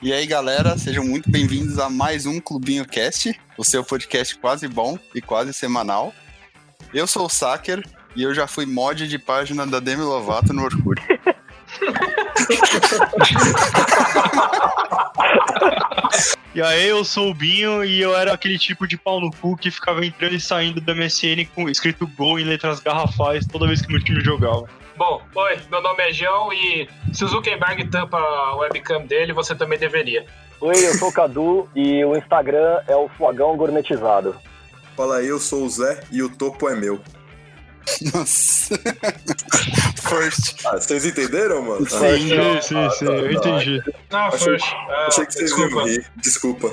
E aí, galera, sejam muito bem-vindos a mais um Clubinho Cast, o seu podcast quase bom e quase semanal. Eu sou o Saker e eu já fui mod de página da Demi Lovato no Orkut. E aí, eu sou o Binho e eu era aquele tipo de pau no cu que ficava entrando e saindo do MSN com escrito gol em letras garrafais toda vez que meu time jogava. Bom, oi, meu nome é João e se o Zuckerberg tampa a webcam dele, você também deveria. Oi, eu sou o Cadu e o Instagram é o Flagão Gourmetizado. Fala aí, eu sou o Zé e o topo é meu. Nossa. First. Ah, vocês entenderam, mano? Sim, Ah, sim, ah, sim, tá, eu tá. entendi. Não, Achei- First. Ah, Achei que vocês desculpa. iam rir. Desculpa.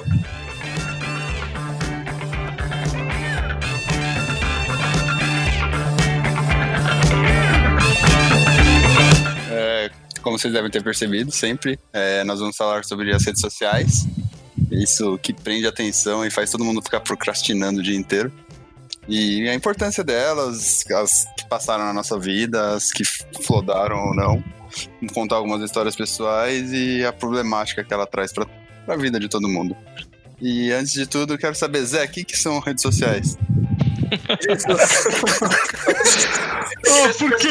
Como vocês devem ter percebido, sempre é, nós vamos falar sobre as redes sociais. Isso que prende atenção e faz todo mundo ficar procrastinando o dia inteiro. E a importância delas, as que passaram na nossa vida, as que flodaram ou não. Contar algumas histórias pessoais e a problemática que ela traz para a vida de todo mundo. E antes de tudo, quero saber, Zé, o que, que são redes sociais? Oh, por quê?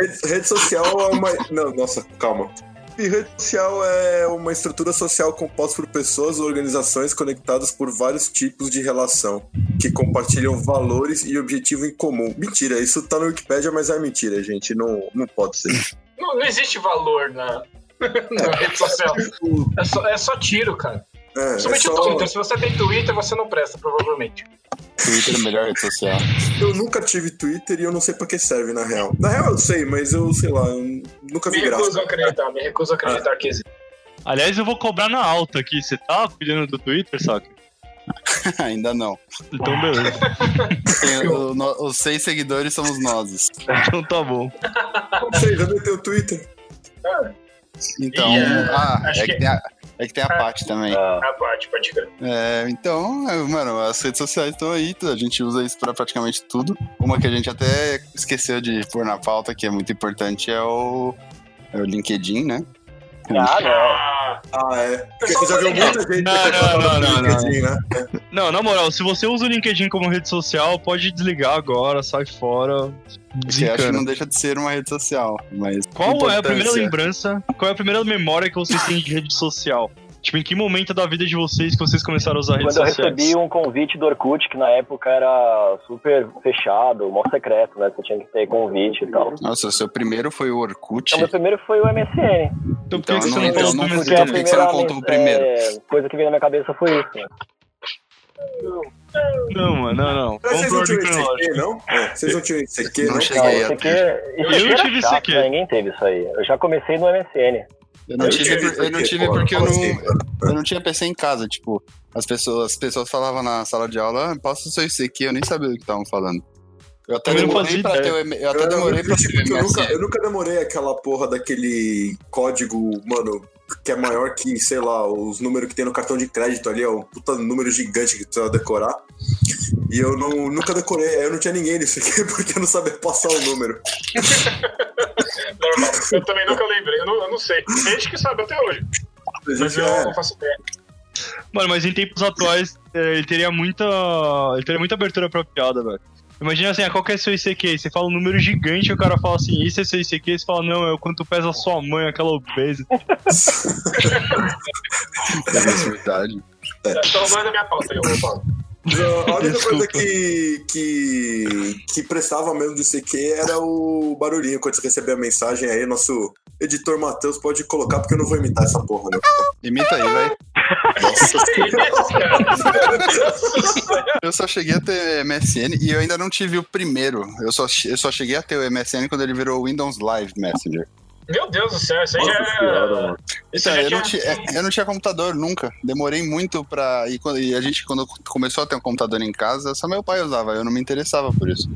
Rede, rede social é uma. Não, nossa, calma. E rede social é uma estrutura social composta por pessoas ou organizações conectadas por vários tipos de relação, que compartilham valores e objetivo em comum. Mentira, isso tá no Wikipedia, mas é mentira, gente. Não, não pode ser. Não, não existe valor na, na rede social. É só, é só tiro, cara. É, é Principalmente o só- Twitter. Se você tem Twitter, você não presta, provavelmente. Twitter é a melhor rede social. Eu nunca tive Twitter e eu não sei pra que serve, na real. Na real, eu sei, mas eu, sei lá, eu nunca Me vi recuso graça. a acreditar, me recuso a acreditar que existe. Aliás, eu vou cobrar na alta aqui. Você tá cuidando do Twitter, saca? Ainda não. Então, beleza. Tem o- no- os seis seguidores somos nós. Então tá bom. Não sei, já meteu o Twitter. Então, E, é, ah, acho é que, que- tem a, é que tem a parte também. Ah, A parte, pode crer. É, então, é, mano, as redes sociais estão aí, a gente usa isso pra praticamente tudo. Uma que a gente até esqueceu de pôr na pauta, que é muito importante, é o, é o LinkedIn, né? Ah, não. Ah, é. Porque você já viu muita gente Não, não, do não, não, LinkedIn, né? Não, na moral, se você usa o LinkedIn como rede social, pode desligar agora, sai fora. Que acho que não deixa de ser uma rede social, mas... Qual é a primeira lembrança? Qual é a primeira memória que vocês têm de rede social? Tipo, em que momento da vida de vocês que vocês começaram a usar redes Quando eu sociais? recebi um convite do Orkut, que na época era super fechado, mó secreto, né? Você tinha que ter convite e tal. Nossa, o seu primeiro foi o Orkut. Então, meu primeiro foi o MSN. Então por que, Então, que você não- não então não MSN? então por que você não contou o primeiro? é, coisa que veio na minha cabeça foi isso. né? Não, mano, não, não. Mas Vamos vocês não tinham. ICQ, não? É, vocês não tinham ICQ, Não não? cheguei. Não, isso aqui, isso Eu era tive isso chato, aqui. né? Ninguém teve isso aí. Eu já comecei no MSN. Eu não Eu tive, tive eu não tive porque eu não, assim, eu não tinha PC em casa, tipo, as pessoas, as pessoas falavam na sala de aula, ah, passa o seu ICQ, eu nem sabia do que estavam falando. Eu até Também não demorei fazia pra ter o eu até Eu, demorei pra ter tipo, o eu, nunca, MSN. eu nunca demorei aquela porra daquele código, mano, que é maior que, sei lá, os números que tem no cartão de crédito ali, ó, um puta número gigante que precisa decorar. E eu não, nunca decorei, eu não tinha ninguém nisso aqui porque eu não sabia passar o número. normal. Eu também nunca lembrei. Eu não, eu não sei. Tem gente que sabe até hoje. A Mas eu é, não faço ideia. Mano, mas em tempos atuais, é, ele teria muita. Ele teria muita abertura pra piada, velho. Imagina assim, ah, qual que é seu ICQ? Você fala um número gigante e o cara fala assim, isso é seu ICQ? Você fala, não, é o quanto pesa a sua mãe, aquela obesa. É verdade. Tá roubando a minha pauta aí, eu vou falar. A única Desculpa. coisa que, que, que prestava mesmo do ICQ era o barulhinho quando você recebia a mensagem aí, nosso editor Matheus pode colocar, porque eu não vou imitar essa porra, né? Imita aí, vai. Nossa? Eu só cheguei a ter MSN e eu ainda não tive o primeiro. Eu só, eu só cheguei a ter o MSN quando ele virou o Windows Live Messenger. Meu Deus do céu, isso aí já senhora, é. mano. Isso Então, já eu não, tinha- tinha, eu não tinha computador nunca. Demorei muito pra. E, quando, e a gente, quando começou a ter um computador em casa, só meu pai usava. Eu não me interessava por isso.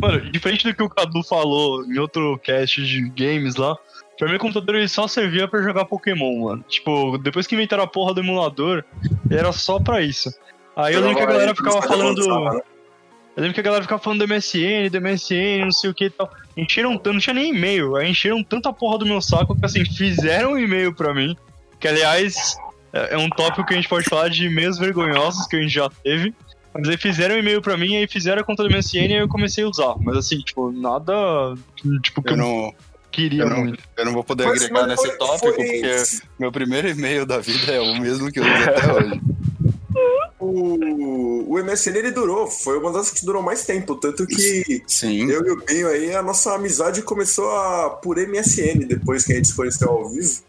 Mano, diferente do que o Cadu falou em outro cast de games lá, pra mim o computador ele só servia pra jogar Pokémon, mano. Tipo, depois que inventaram a porra do emulador, era só pra isso. Aí eu lembro que a galera ficava falando. Avançava, né? Eu lembro que a galera ficava falando do MSN, do MSN, não sei o que e tal. Encheram tanto, não tinha nem e-mail. Aí encheram tanta porra do meu saco que assim, fizeram um e-mail pra mim. Que aliás, é é um tópico que a gente pode falar de e-mails vergonhosos que a gente já teve. Mas aí fizeram um e-mail pra mim, aí fizeram a conta do MSN e aí eu comecei a usar. Mas assim, tipo, nada. Tipo, que eu, Eu não, queria eu não, muito. eu não vou poder Mas- agregar mas nesse foi- tópico, foi- porque meu primeiro e-mail da vida é o mesmo que eu uso até hoje. O, o MSN ele durou, foi uma das que durou mais tempo, tanto que Sim. eu e o Binho aí, a nossa amizade começou a, por MSN, depois que a gente se conheceu ao vivo.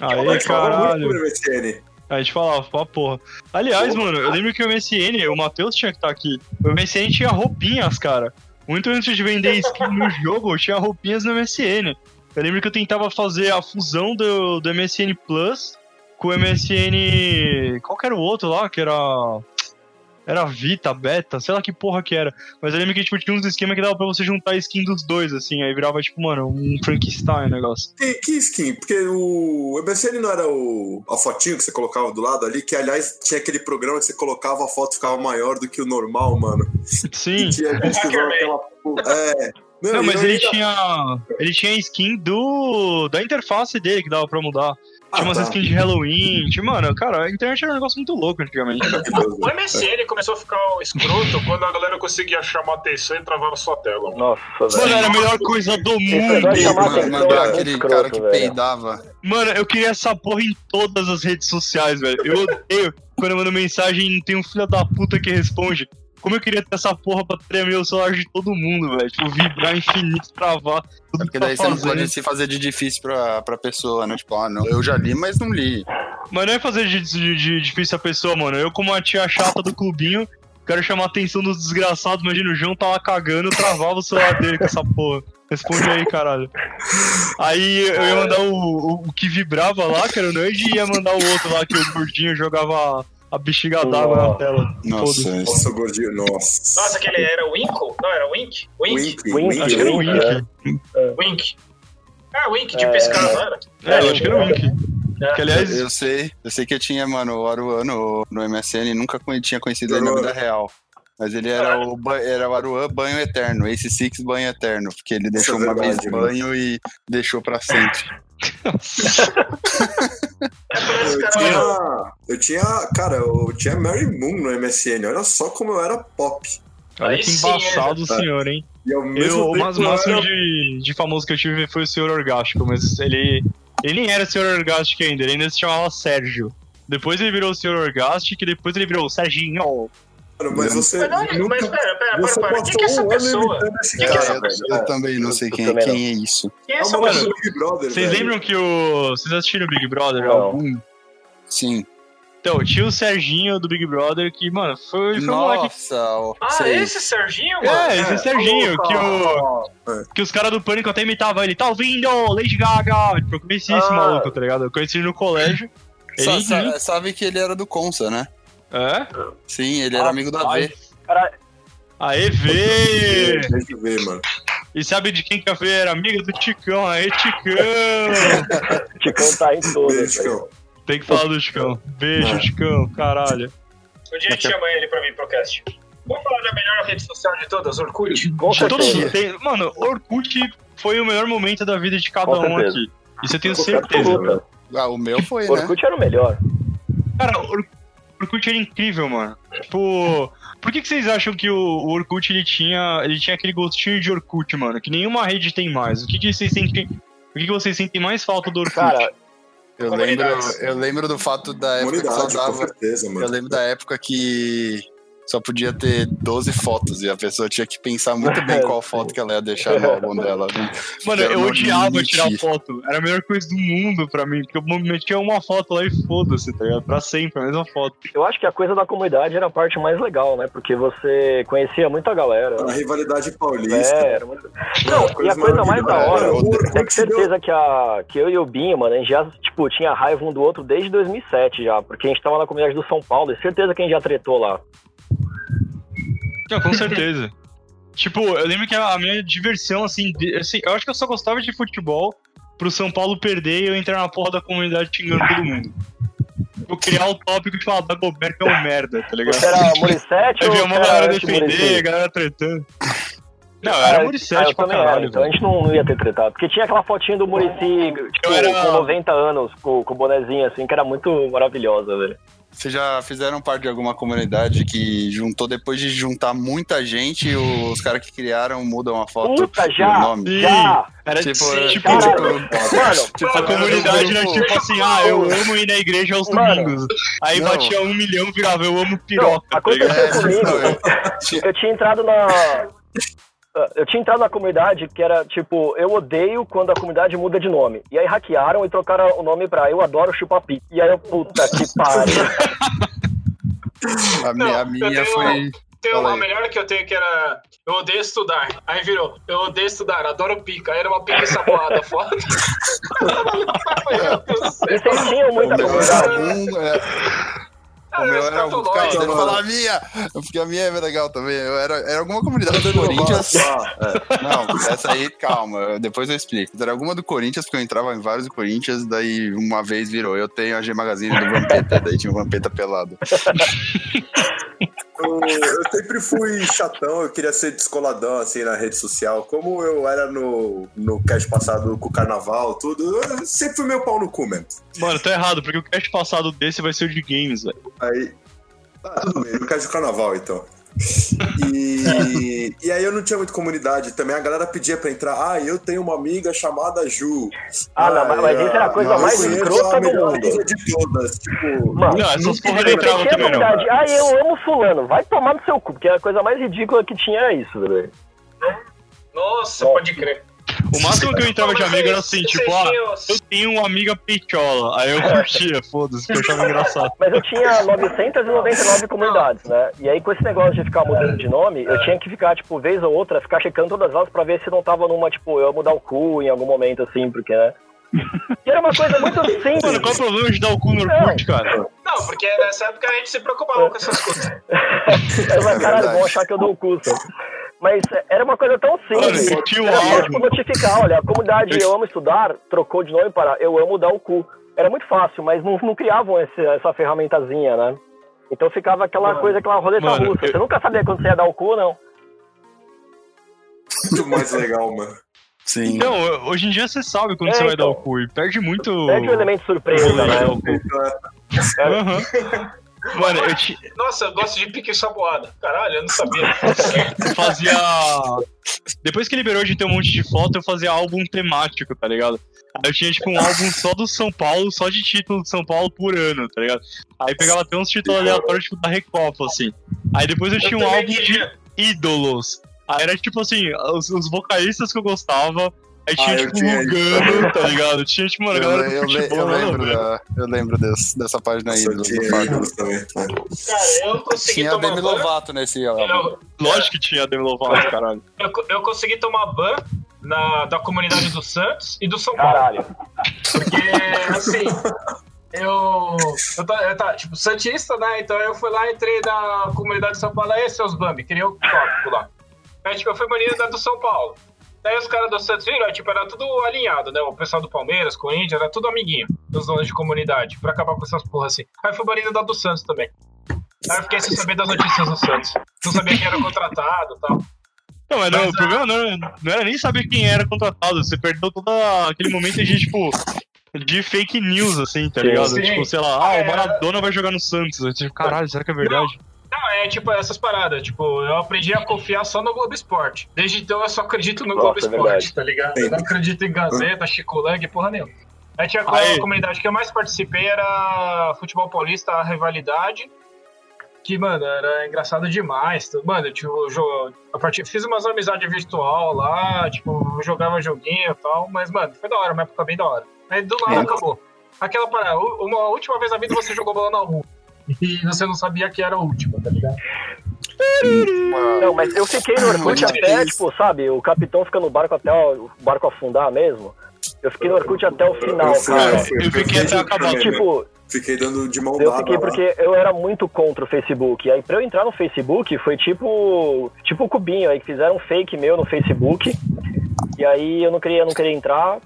A Aí, gente muito caralho. por MSN. A gente falava, pra porra. Aliás, mano, eu lembro que o MSN, o Matheus tinha que estar aqui. O MSN tinha roupinhas, cara. Muito antes de vender skin no jogo, tinha roupinhas no MSN. Eu lembro que eu tentava fazer a fusão do, do MSN Plus com o MSN. Qual que era o outro lá? Que era. Era Vita, Beta, sei lá que porra que era. Mas eu lembro que tipo, tinha uns esquemas que dava pra você juntar a skin dos dois, assim. Aí virava, tipo, mano, um Frankenstein negócio. Que, que skin? Porque o MSN não era o, a fotinho que você colocava do lado ali, que aliás tinha aquele programa que você colocava a foto ficava maior do que o normal, mano. Sim. Tinha aquela. É. Não, e mas ele ainda- tinha. Ele tinha skin do. da interface dele que dava pra mudar. Ah, Tinha umas tá. skins de Halloween. Tinha, mano, cara, a internet era um negócio muito louco antigamente. O MSN começou a ficar escroto quando a galera conseguia chamar atenção e travar na sua tela. mano. Nossa, Mano, velho. era a melhor coisa do mundo. Mano, mandar aquele escroto, cara que velho. peidava. Mano, eu queria essa porra em todas as redes sociais, velho. Eu odeio quando eu mando mensagem e não tem um filho da puta que responde. Como eu queria ter essa porra pra tremer o celular de todo mundo, velho. Tipo, vibrar infinito, travar. Tudo Porque que tá daí você não fazendo. pode se fazer de difícil pra, pra pessoa, né? Tipo, ah, não, eu já li, mas não li. Mas não é fazer de, de- de difícil a pessoa, mano. Eu, como a tia chata do clubinho, quero chamar a atenção dos desgraçados. Imagina, o João tá lá cagando, travava o celular dele com essa porra. Responde aí, caralho. Aí eu ia mandar o, o, o que vibrava lá, que era o nerd, e ia mandar o outro lá, que o gordinho jogava a bexiga d'água na tela. Nossa, Nossa, gordinho, nossa. Nossa, aquele era o Winkle? Não, era o Wink? Wink? Wink, Wink, Wink, Acho que era o Wink. Wink. Wink. É, Wink de É. pescar, não era? É, eu acho que era o Wink. É. Que aliás, eu sei, eu sei que eu tinha, mano, o Aruan no, no MSN, nunca tinha conhecido ele na vida real. Mas ele era o, era o Aruan Banho Eterno, Ace Six Banho Eterno, porque ele deixou é uma vez verdade, mano. banho e deixou pra sempre. Eu tinha, eu tinha, cara, eu tinha Mary Moon no MSN. Olha só como eu era pop. olha Aí que embaçado o é. senhor, hein? E ao Eu, mesmo o tempo mais eu máximo era- de, de famoso que eu tive foi o Senhor Orgástico, mas ele. Ele nem era o Senhor Orgástico ainda, ele ainda se chamava Sérgio. Depois ele virou o Senhor Orgástico e depois ele virou o Serginho. Mano, mas você Mas, não, nunca... mas pera, pera, você para, para. Quem que é essa pessoa? esse Quem que é essa cara, pessoa? velho. Eu também não sei eu quem, quem é isso. Quem é É essa pessoa? do Big Brother, Vocês velho. lembram que o. Vocês assistiram o Big Brother? Não. Algum? Sim. Então, tinha o Serginho do Big Brother que, mano, foi, foi um moleque. Ah, sei. esse Serginho, mano? É, esse É, Serginho, que, o, É. que os caras do Pânico até imitavam ele. Tá ouvindo? Lady Gaga! Tipo, eu conheci esse Ah. maluco, tá ligado? Eu conheci ele no colégio. Ele. sa- sabe que ele era do Consa, né? É? Sim, ele era Ah, amigo da ai. V. Cara, Aê, vê! Deixa eu ver, mano. E sabe de quem que a Fê era amiga? Do Ticão. Aê, Ticão! o Ticão tá em todas. Chicão. Tem que falar do Ticão. Beijo. Ticão. Caralho. Um dia a gente chama ele pra vir pro cast. Vamos falar da melhor rede social de todas, Orkut? Com De todo certeza. mundo tem- Mano, Orkut foi o melhor momento da vida de cada Com um certeza. aqui. Isso eu tenho certeza. Ah, o meu foi, né? Orkut era o melhor. Cara, o Or- Orkut era incrível, mano. Tipo, por que, que vocês acham que o, o Orkut ele tinha, ele tinha aquele gostinho de Orkut, mano? Que nenhuma rede tem mais. O que, que vocês sentem? O que, que vocês sentem mais falta do Orkut? Cara, Eu lembro, eu lembro do fato da época que só dava. certeza, Eu lembro da época que só podia ter 12 fotos e a pessoa tinha que pensar muito bem qual foto que ela ia deixar no álbum dela. né? Mano, eu odiava limite. tirar foto. Era a melhor coisa do mundo pra mim. Porque eu metia uma foto lá e foda-se, tá ligado? Pra sempre, a mesma foto. eu acho que a coisa da comunidade era a parte mais legal, né? Porque você conhecia muita galera. A rivalidade paulista. É, era muito... Não, e a coisa mais da hora é que certeza que, a, que eu e o Binho, mano, a gente já, tipo, tinha raiva um do outro desde 2007 já, porque a gente tava na comunidade do São Paulo e certeza que a gente já tretou lá. Não, com certeza. tipo, eu lembro que a minha diversão, assim, de- assim, eu acho que eu só gostava de futebol pro São Paulo perder e eu entrar na porra da comunidade xingando todo mundo. Vou criar um tópico de falar Dagobert é um merda, tá ligado? Você era Morissette Aí ou uma galera era defender, a galera tretando. Não, eu Ah, era ah, Morissette eu pra também era, caralho, então a gente não, não ia ter tretado. Porque tinha aquela fotinha do Murici, tipo, era- com 90 anos, com, com o bonezinho assim, que era muito maravilhosa, velho. Vocês já fizeram parte de alguma comunidade que juntou, depois de juntar muita gente, os caras que criaram mudam a foto Puta, o já! nome? Sim. Já! Era Tipo, tipo, é, tipo, Caralho. tipo, Mano, tipo, a comunidade era grupo- tipo assim, ah, eu amo ir na igreja aos Mano. domingos. Aí Não. batia um milhão, virava eu amo Não, piroca, tá aconteceu ligado? É, comigo. não, eu- Eu tinha entrado na. Eu tinha entrado na comunidade que era tipo, eu odeio quando a comunidade muda de nome. E aí hackearam e trocaram o nome pra Eu Adoro Chupapi. E aí eu, puta que pariu. A minha, a minha foi. Tem uma melhor que eu tenho que era. Eu odeio estudar. Aí virou, eu odeio estudar, adoro pica. Aí era uma pica ensaboada foda. Vocês tinham muita comunidade. É, O Ah, meu era um. Calma, deixa eu falar a minha. Porque a minha é legal também. Eu era, era alguma comunidade do Corinthians. Ah, é. Não, essa aí, calma, depois eu explico. Era alguma do Corinthians, porque eu entrava em vários do Corinthians, daí uma vez virou. Eu tenho a G Magazine do Vampeta, daí tinha o Vampeta pelado. Eu, eu sempre fui chatão, eu queria ser descoladão assim na rede social. Como eu era no, no cast passado com o carnaval, tudo, eu sempre fui meu pau no cu mesmo. Mano, tá errado, porque o cast passado desse vai ser o de games, velho. Aí. Ah, tudo bem, no cast do carnaval então. E, e aí eu não tinha muita comunidade também. A galera pedia pra entrar. Ah, eu tenho uma amiga chamada Ju. Ah, não, mas- mas isso era a coisa mais escrota do mundo. de todas. Tipo, Mano, Não, essas porra não entravam também, não. ah, eu amo fulano. Vai tomar no seu cu, porque a coisa mais ridícula que tinha era isso, velho. Nossa, Bom. pode crer. O máximo que eu entrava de amigo era assim, tipo, ah, eu tenho uma amiga peitola. Aí eu curtia, foda-se, que eu achava engraçado. Mas eu tinha 999 comunidades, né? E aí, com esse negócio de ficar mudando de nome, eu tinha que ficar, tipo, vez ou outra, ficar checando todas elas pra ver se não tava numa, tipo, eu ia mudar o cu em algum momento, assim, porque, né? E era uma coisa muito simples. Mano, qual é o problema de dar o cu no Orkut, cara? Não, porque nessa época a gente se preocupava com essas coisas. É caralho, vão achar que eu dou o cu, sabe? Mas era uma coisa tão simples. Mano, tinha um Era tipo, notificar, olha, a comunidade Eu Amo Estudar trocou de nome para Eu Amo Dar o Cu. Era muito fácil, mas não, não criavam esse- essa ferramentazinha, né? Então ficava aquela coisa, aquela roleta Mano, russa. eu- Você nunca sabia quando você ia dar o cu ou não. muito mais legal, mano. Sim. Então, hoje em dia você sabe quando É, você vai então. dar o cu e perde muito. Perde o elemento surpresa, né? dar o cu. Aham. Mano, eu ti- Nossa, eu gosto de pique ensaboada. Caralho, eu não sabia. eu fazia. Depois que liberou de ter um monte de foto, eu fazia álbum temático, tá ligado? Aí eu tinha, tipo, um álbum só do São Paulo, só de título de São Paulo por ano, tá ligado? Aí pegava até uns títulos aleatórios, tipo, da Recopa, assim. Aí depois eu tinha um também álbum de queria. ídolos. Aí era tipo assim, os, os vocalistas que eu gostava. Aí tinha, Ah, tipo, tinha Lugano, tá ligado? Tinha, tipo, mano, a Eu, galera do futebol, eu a lembro, da, eu lembro desse, dessa página aí do, do também. né? Cara, eu consegui Tinha a tomar Demi ban. Lovato nesse álbum. Eu, Lógico que tinha a Demi Lovato, caralho. eu, eu consegui tomar ban na, da comunidade do Santos e do São Paulo. Caralho. Porque, assim, eu. Eu tá, eu tá, tipo, Santista, né? Então eu fui lá, entrei na comunidade de São Paulo, aí seus Bambi, queria o tópico lá. Aí, tipo, eu fui banido da do São Paulo. Daí os caras do Santos viram, tipo, era tudo alinhado, né? O pessoal do Palmeiras, Corinthians, era tudo amiguinho dos donos de comunidade, pra acabar com essas porras assim. Aí eu fui banido da do Santos também. Aí eu fiquei sem saber das notícias do Santos. Não sabia quem era contratado e tal. Não, mas, não, Mas, o problema não era, não era nem saber quem era contratado. Você perdeu todo aquele momento de, tipo, de fake news, assim, tá ligado? Sim. Tipo, sei lá, ah, É. o Maradona vai jogar no Santos. Eu, tipo, caralho, será que é verdade? Não, é tipo essas paradas. Tipo, eu aprendi a confiar só no Globo Esporte. Desde então eu só acredito no Nossa, Globo é Esporte, tá ligado? Eu não acredito em Gazeta, Chico Lang, porra nenhuma. Aí tinha a comunidade que eu mais participei era Futebol Paulista, a rivalidade. Que, mano, era engraçado demais. Mano, tipo, jo- a partir, fiz umas amizades virtual lá, tipo, jogava joguinho e tal, mas, mano, foi da hora, uma época bem da hora. Aí do nada É. acabou. Aquela parada, uma última vez na vida você jogou bola na rua. E você não sabia que era a última, tá ligado? Não, mas eu fiquei no Orkut Muito até, tipo, sabe, o capitão fica no barco até o barco afundar mesmo. Eu fiquei no Orkut até o final, Eu fui- cara. eu fui- eu fiquei até acabar. Tipo, Fiquei dando de mão eu fiquei lá. porque eu era muito contra o Facebook. E aí, pra eu entrar no Facebook, foi tipo. Tipo o Cubinho aí, que fizeram um fake meu no Facebook. E aí eu não queria, não queria entrar.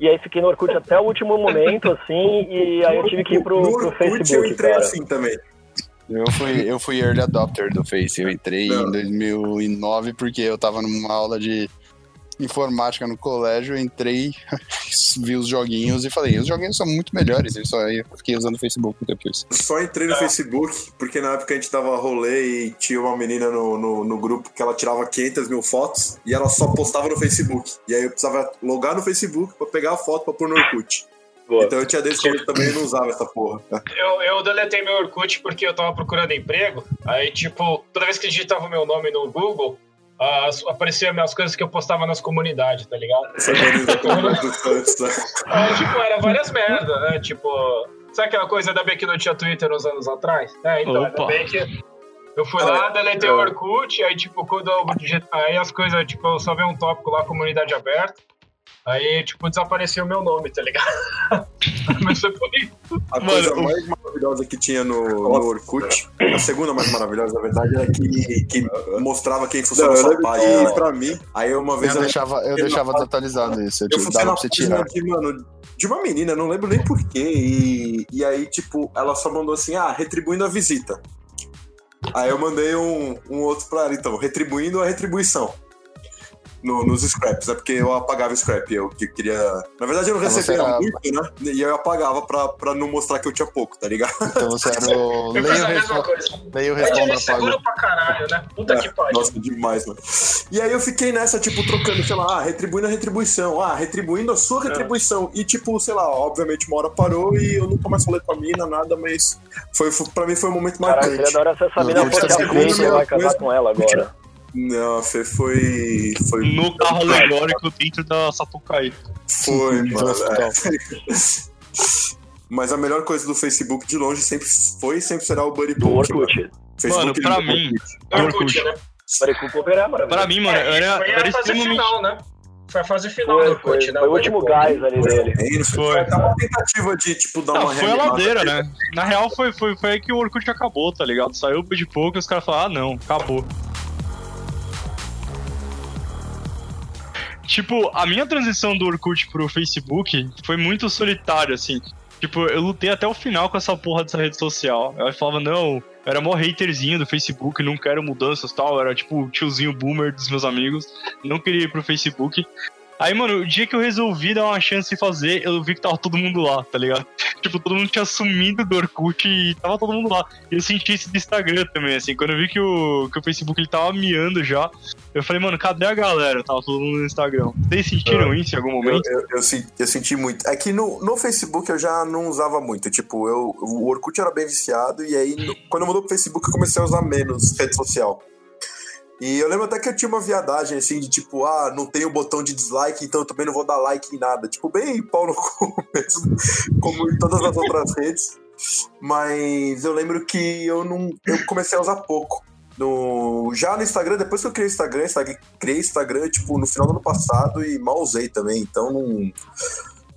E aí fiquei no Orkut até o último momento, assim, e aí eu tive que ir pro, no pro Orkut eu Facebook, entrei cara. assim também. Eu fui, eu fui early adopter do Face. Eu entrei Não. em 2009 porque eu tava numa aula de informática no colégio. Eu entrei, vi os joguinhos e falei: os joguinhos são muito melhores. Eu só eu fiquei usando o Facebook depois. Só entrei no Facebook porque na época a gente dava rolê e tinha uma menina no, no, no grupo que ela tirava 500 mil fotos e ela só postava no Facebook. E aí eu precisava logar no Facebook pra pegar a foto pra pôr no Orkut. Boa. Então eu tinha desde que eu também não usava essa porra. Eu, eu deletei meu Orkut porque eu tava procurando emprego. Aí, tipo, toda vez que digitava o meu nome no Google, as, aparecia as coisas que eu postava nas comunidades, tá ligado? Né? Aí, tipo, era várias merda, né? Tipo, sabe aquela coisa da bem que não tinha Twitter uns anos atrás? É, então, ainda Opa. bem que eu fui lá, deletei o Orkut, aí, tipo, quando eu aí as coisas, tipo, eu só vi um tópico lá, comunidade aberta. Aí, tipo, desapareceu o meu nome, tá ligado? Mas foi por isso. A Mano, coisa o- mais maravilhosa que tinha no, no Orkut, a segunda mais maravilhosa, na verdade, era que, que mostrava quem funciona Não, a eu sua lembro página que- pra mim. Aí uma vez Eu eu, deixava, eu deixava desatualizado isso. Eu, eu fui dava pra você tirar. de, mano, de uma menina, não lembro nem porquê. E, e aí, tipo, ela só mandou assim, ah, retribuindo a visita. Aí eu mandei um, um outro pra ela, então, retribuindo a retribuição. No, nos scraps, é porque eu apagava scrap, eu que queria... Na verdade eu não Então recebia era- muito, né? E eu apagava pra, pra não mostrar que eu tinha pouco, tá ligado? Então você era o. Eu Leia fiz o a mesma respo- coisa. leia o Eu tive responda seguro pago. pra caralho, né? Puta que pariu. Nossa, demais, mano. E aí eu fiquei nessa, tipo, trocando, sei lá, ah, retribuindo a retribuição, ah, retribuindo a sua retribuição. E, tipo, sei lá, obviamente uma hora parou e eu nunca mais falei com a mina, nada, mas foi, foi, pra mim foi um momento eu marcante. queria adorar se essa mina eu fosse tinha a seguro, Fê, você minha vai casar com ela agora. Não, Fê, foi. Foi. No carro alegórico dentro da Sapucaí. Foi, No mano. é. Mas a melhor coisa do Facebook de longe sempre foi e sempre será o Buddy Do Poke, mano. Orkut. Mano, Facebook pra mim, Orkut, né? Parei com o Cooper é maravilhoso. pra mim, mano, eu era, a era fase extremamente. final, né? Foi a fase final Foi, do Orkut, foi, né? foi o último gás ali dele. Foi, Foi. foi uma tentativa de, tipo, dar Não, uma foi a ladeira, né? Na real, foi, foi, foi aí que o Orkut acabou, tá ligado? Saiu de pouco e os caras falaram, ah, não, acabou. Tipo, a minha transição do Orkut pro Facebook foi muito solitária, assim. Tipo, eu lutei até o final com essa porra dessa rede social. Eu falava, não, eu era mó haterzinho do Facebook, não quero mudanças tal. Eu era tipo o tiozinho boomer dos meus amigos. Não queria ir pro Facebook. Aí, mano, o dia que eu resolvi dar uma chance de fazer, eu vi que tava todo mundo lá, tá ligado? Tipo, todo mundo tinha sumido do Orkut e tava todo mundo lá. E eu senti isso do Instagram também, assim. Quando eu vi que o, que o Facebook ele tava miando já, eu falei, mano, cadê a galera? Tava todo mundo no Instagram. Vocês sentiram isso em algum Eu, momento? eu, eu, sen- eu senti muito. É que no, no Facebook eu já não usava muito. Tipo, eu, o Orkut era bem viciado, e aí, no- quando eu mudou pro Facebook, eu comecei a usar menos rede social. E eu lembro até que eu tinha uma viadagem assim de tipo, ah, não tem o botão de dislike, então eu também não vou dar like em nada. Tipo, bem pau no cu mesmo, como em todas as outras redes. Mas eu lembro que eu não. Eu comecei a usar pouco. No, já no Instagram, depois que eu criei o Instagram, criei Instagram, tipo, no final do ano passado e mal usei também. Então não.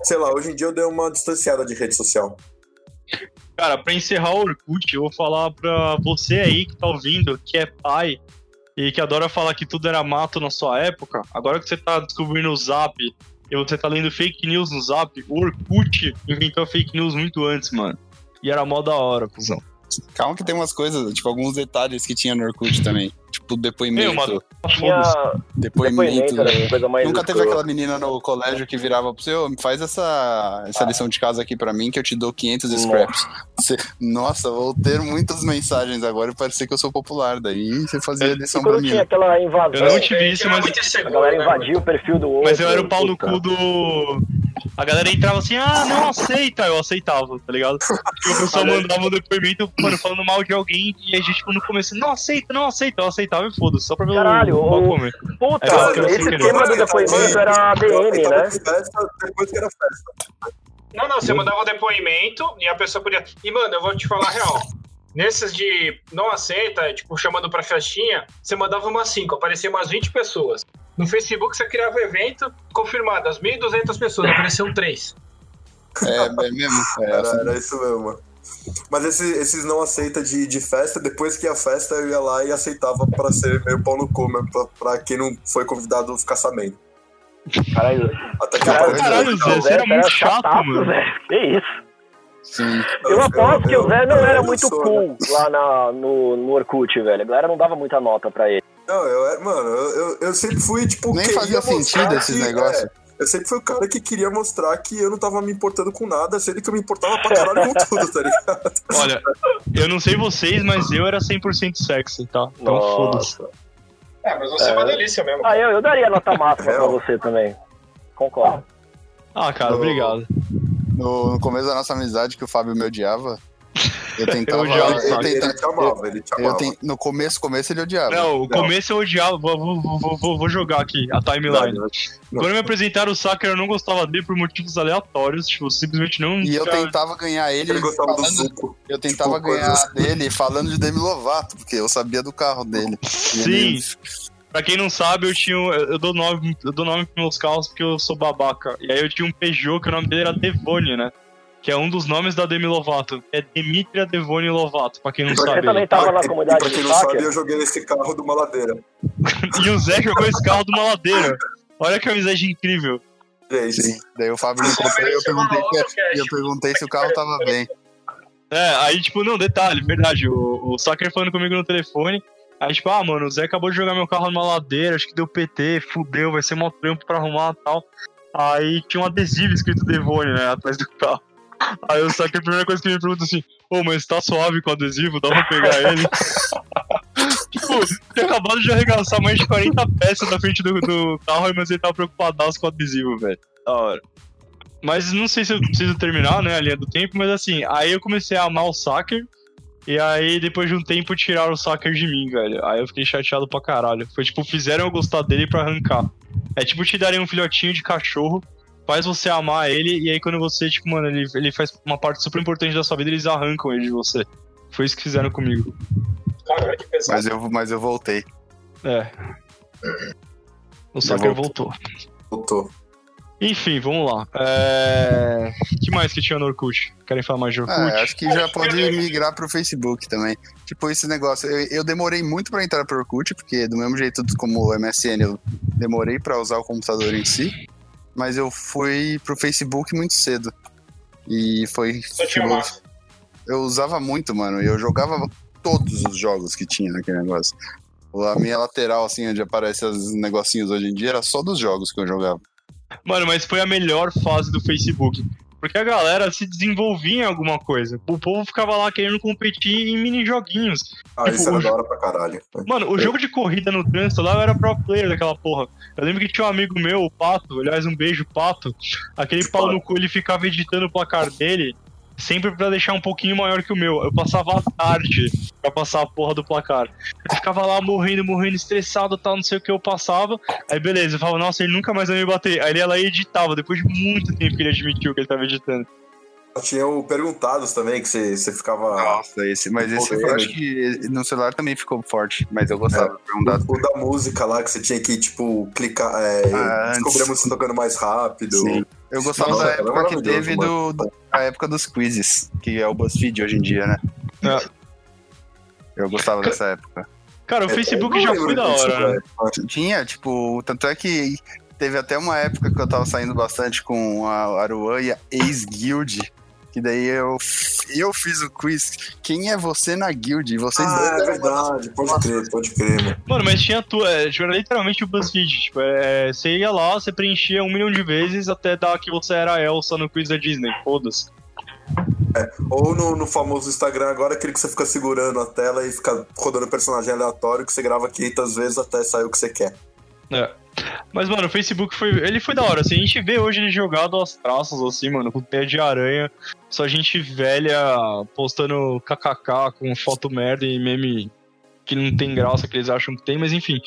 Sei lá, hoje em dia eu dei uma distanciada de rede social. Cara, pra encerrar o Orkut, eu vou falar pra você aí que tá ouvindo, que é pai e que adora falar que tudo era mato na sua época. Agora que você tá descobrindo o Zap e você tá lendo fake news no Zap, o Orkut inventou fake news muito antes, mano. E era mó da hora, cuzão. Calma que tem umas coisas, tipo, alguns detalhes que tinha no Orkut também. Tipo, depoimento. Meu, mano, Tinha Depoimento. depoimento, mais Nunca teve aquela menina no colégio que virava pro seu, faz essa, essa lição de casa aqui pra mim que eu te dou 500 scraps. Você, nossa, vou ter muitas mensagens agora e parecer que eu sou popular. Daí você fazia a lição pra mim. tinha aquela invasão, Eu não tive isso, mas, a galera né, invadia o perfil do outro. mas eu era o pau no cu do. A galera entrava assim, ah, não aceita, eu aceitava, tá ligado? Porque o pessoal mandava um depoimento, mano, falando mal de alguém, e a gente, tipo, no começo, não aceita, não aceita, eu aceitava e foda-se, só pra ver Caralho, o, o- comer. Puta, É, esse tema do depoimento era ADM, tava né? festa, depois que era festa. Não, não, você mandava o depoimento e a pessoa podia. E, mano, eu vou te falar a real. Nesses de não aceita, tipo, chamando pra festinha, você mandava umas 5, aparecia umas 20 pessoas. No Facebook você criava o evento, confirmadas 1.200 pessoas, apareciam 3. É, é mesmo. É, Era, assim, era isso mesmo. mano. Mas esse- esses não aceita de, de festa, depois que a festa eu ia lá e aceitava pra ser meio pau no cu, mesmo, pra, pra quem não foi convidado ficar sabendo. Caralho, Até que Caralho, caralho, Zé, você era muito chato, chataço, mano. velho. Que isso? Sim. Eu aposto que o Zé não era eu muito sou, cool lá na, no, no Orkut, velho. A galera não dava muita nota pra ele. Não, eu era, mano, eu, eu, sempre fui, tipo, Nem fazia sentido esses que- negócios. é, eu sempre fui o cara que queria mostrar que eu não tava me importando com nada, sendo que eu me importava pra caralho com tudo, tá ligado? Olha, eu não sei vocês, mas eu era 100% sexy, tá? Então foda-se. É, mas você é, uma delícia mesmo. Ah, eu, eu daria nota máxima pra Real. você também. Concordo. Ah, cara, No- obrigado. No, no começo da nossa amizade, que o Fábio me odiava, eu tentava. Eu odiava o eu Fábio. Ele te amava, ele te amava. no começo, começo ele odiava. Não, o começo eu odiava. Vou, vou, vou, vou, jogar aqui a timeline. Não, Quando me apresentaram o Saker, eu não gostava dele por motivos aleatórios. Tipo, simplesmente não. E eu tentava ganhar ele, Ele gostava do falando, Zuko. eu tentava tipo, ganhar coisas- dele falando de Demi Lovato, porque eu sabia do carro dele. Sim. Pra quem não sabe, eu tinha. um- Eu dou nome, eu dou nome pros meus carros porque eu sou babaca. E aí eu tinha um Peugeot que o nome dele era Devone, né? Que é um dos nomes da Demi Lovato. É Demitria Devone Lovato, pra quem não Você sabe. também tava Ah, na comunidade Pra quem não sabe, eu joguei nesse carro de uma ladeira. E o Zé jogou esse carro de uma ladeira. Olha que amizade incrível. Gente, Sim. Daí o Fábio me comprou e eu perguntei, e eu perguntei se o carro tava bem. É, aí, tipo, não, detalhe, verdade, o, o Saker falando comigo no telefone. Aí, tipo, ah, mano, o Zé acabou de jogar meu carro numa ladeira, acho que deu PT, fudeu, vai ser mó trampo pra arrumar e tal. Aí tinha um adesivo escrito Devone, né, atrás do carro. Aí o Saker, a primeira coisa que me pergunta assim, ô, mas tá suave com o adesivo, dá pra pegar ele? tipo, tinha acabado de arregaçar mais de 40 peças na frente do, do carro, mas ele tava preocupadaço com o adesivo, velho. Da hora. Mas não sei se eu preciso terminar, né, a linha do tempo, mas assim, aí eu comecei a amar o Saker. E aí, depois de um tempo, tiraram o Saker de mim, velho. Aí eu fiquei chateado pra caralho. Foi tipo, fizeram eu gostar dele pra arrancar. É tipo te darem um filhotinho de cachorro, faz você amar ele, e aí quando você, tipo, mano, ele, ele faz uma parte super importante da sua vida, eles arrancam ele de você. Foi isso que fizeram comigo. Que pesado. Mas eu, mas eu voltei. É. O Saker volto. voltou. voltou. Enfim, vamos lá. É... que mais que tinha no Orkut? Querem falar mais de Orkut? Ah, acho que já pode migrar pro Facebook também. Tipo, esse negócio. Eu, eu demorei muito pra entrar pro Orkut, porque do mesmo jeito como o MSN, eu demorei pra usar o computador em si. Mas eu fui pro Facebook muito cedo. E foi. Só tipo, eu usava muito, mano. E eu jogava todos os jogos que tinha naquele negócio. A minha lateral, assim, onde aparecem os negocinhos hoje em dia, era só dos jogos que eu jogava. Mano, mas foi a melhor fase do Facebook. Porque a galera se desenvolvia em alguma coisa. O povo ficava lá querendo competir em mini-joguinhos. Ah, Tipo, isso era o- da hora pra caralho. Mano, o jogo de corrida no trânsito lá eu era pro player daquela porra. Eu lembro que tinha um amigo meu, o Pato, aliás, um beijo, Pato. Aquele pau no cu, ele ficava editando o placar dele, sempre pra deixar um pouquinho maior que o meu. Eu passava a tarde pra passar a porra do placar. Eu ficava lá morrendo, morrendo, estressado tal, não sei o que eu passava. Aí beleza, eu falava, nossa, ele nunca mais vai me bater. Aí ele ia lá e editava, depois de muito tempo que ele admitiu que ele tava editando. Tinha o Perguntados também, que você, você ficava. Nossa, esse, mas esse eu é. acho que no celular também ficou forte, mas eu gostava de perguntar. O da música lá, que você tinha que, tipo, clicar. É, Ah, descobrir a música tocando mais rápido. Sim. Eu gostava Nossa, da época que maravilhoso, teve do, do- a época dos quizzes, que é o BuzzFeed hoje em dia, né? É. Eu gostava dessa época. Cara, o É, Facebook eu já foi da hora, né? Tinha, tipo, tanto é que teve até uma época que eu tava saindo bastante com a Aruan e a ex-guild. Que daí eu, eu fiz o quiz. Quem é você na guild? E vocês Ah, dois é verdade, pode crer, pode crer, mano. Mano, mas tinha tua. É, tipo, era literalmente o BuzzFeed. Tipo, é, você ia lá, você preenchia um milhão de vezes até dar que você era a Elsa no quiz da Disney. Foda-se. Ou no, no famoso Instagram agora, aquele que você fica segurando a tela e fica rodando personagem aleatório que você grava 500 vezes até sair o que você quer. É. Mas, mano, o Facebook foi. Ele foi da hora. Assim, a gente vê hoje ele jogado às traças, assim, mano, com teia de aranha. Só gente velha postando kkk com foto merda e meme que não tem graça que eles acham que tem, mas enfim.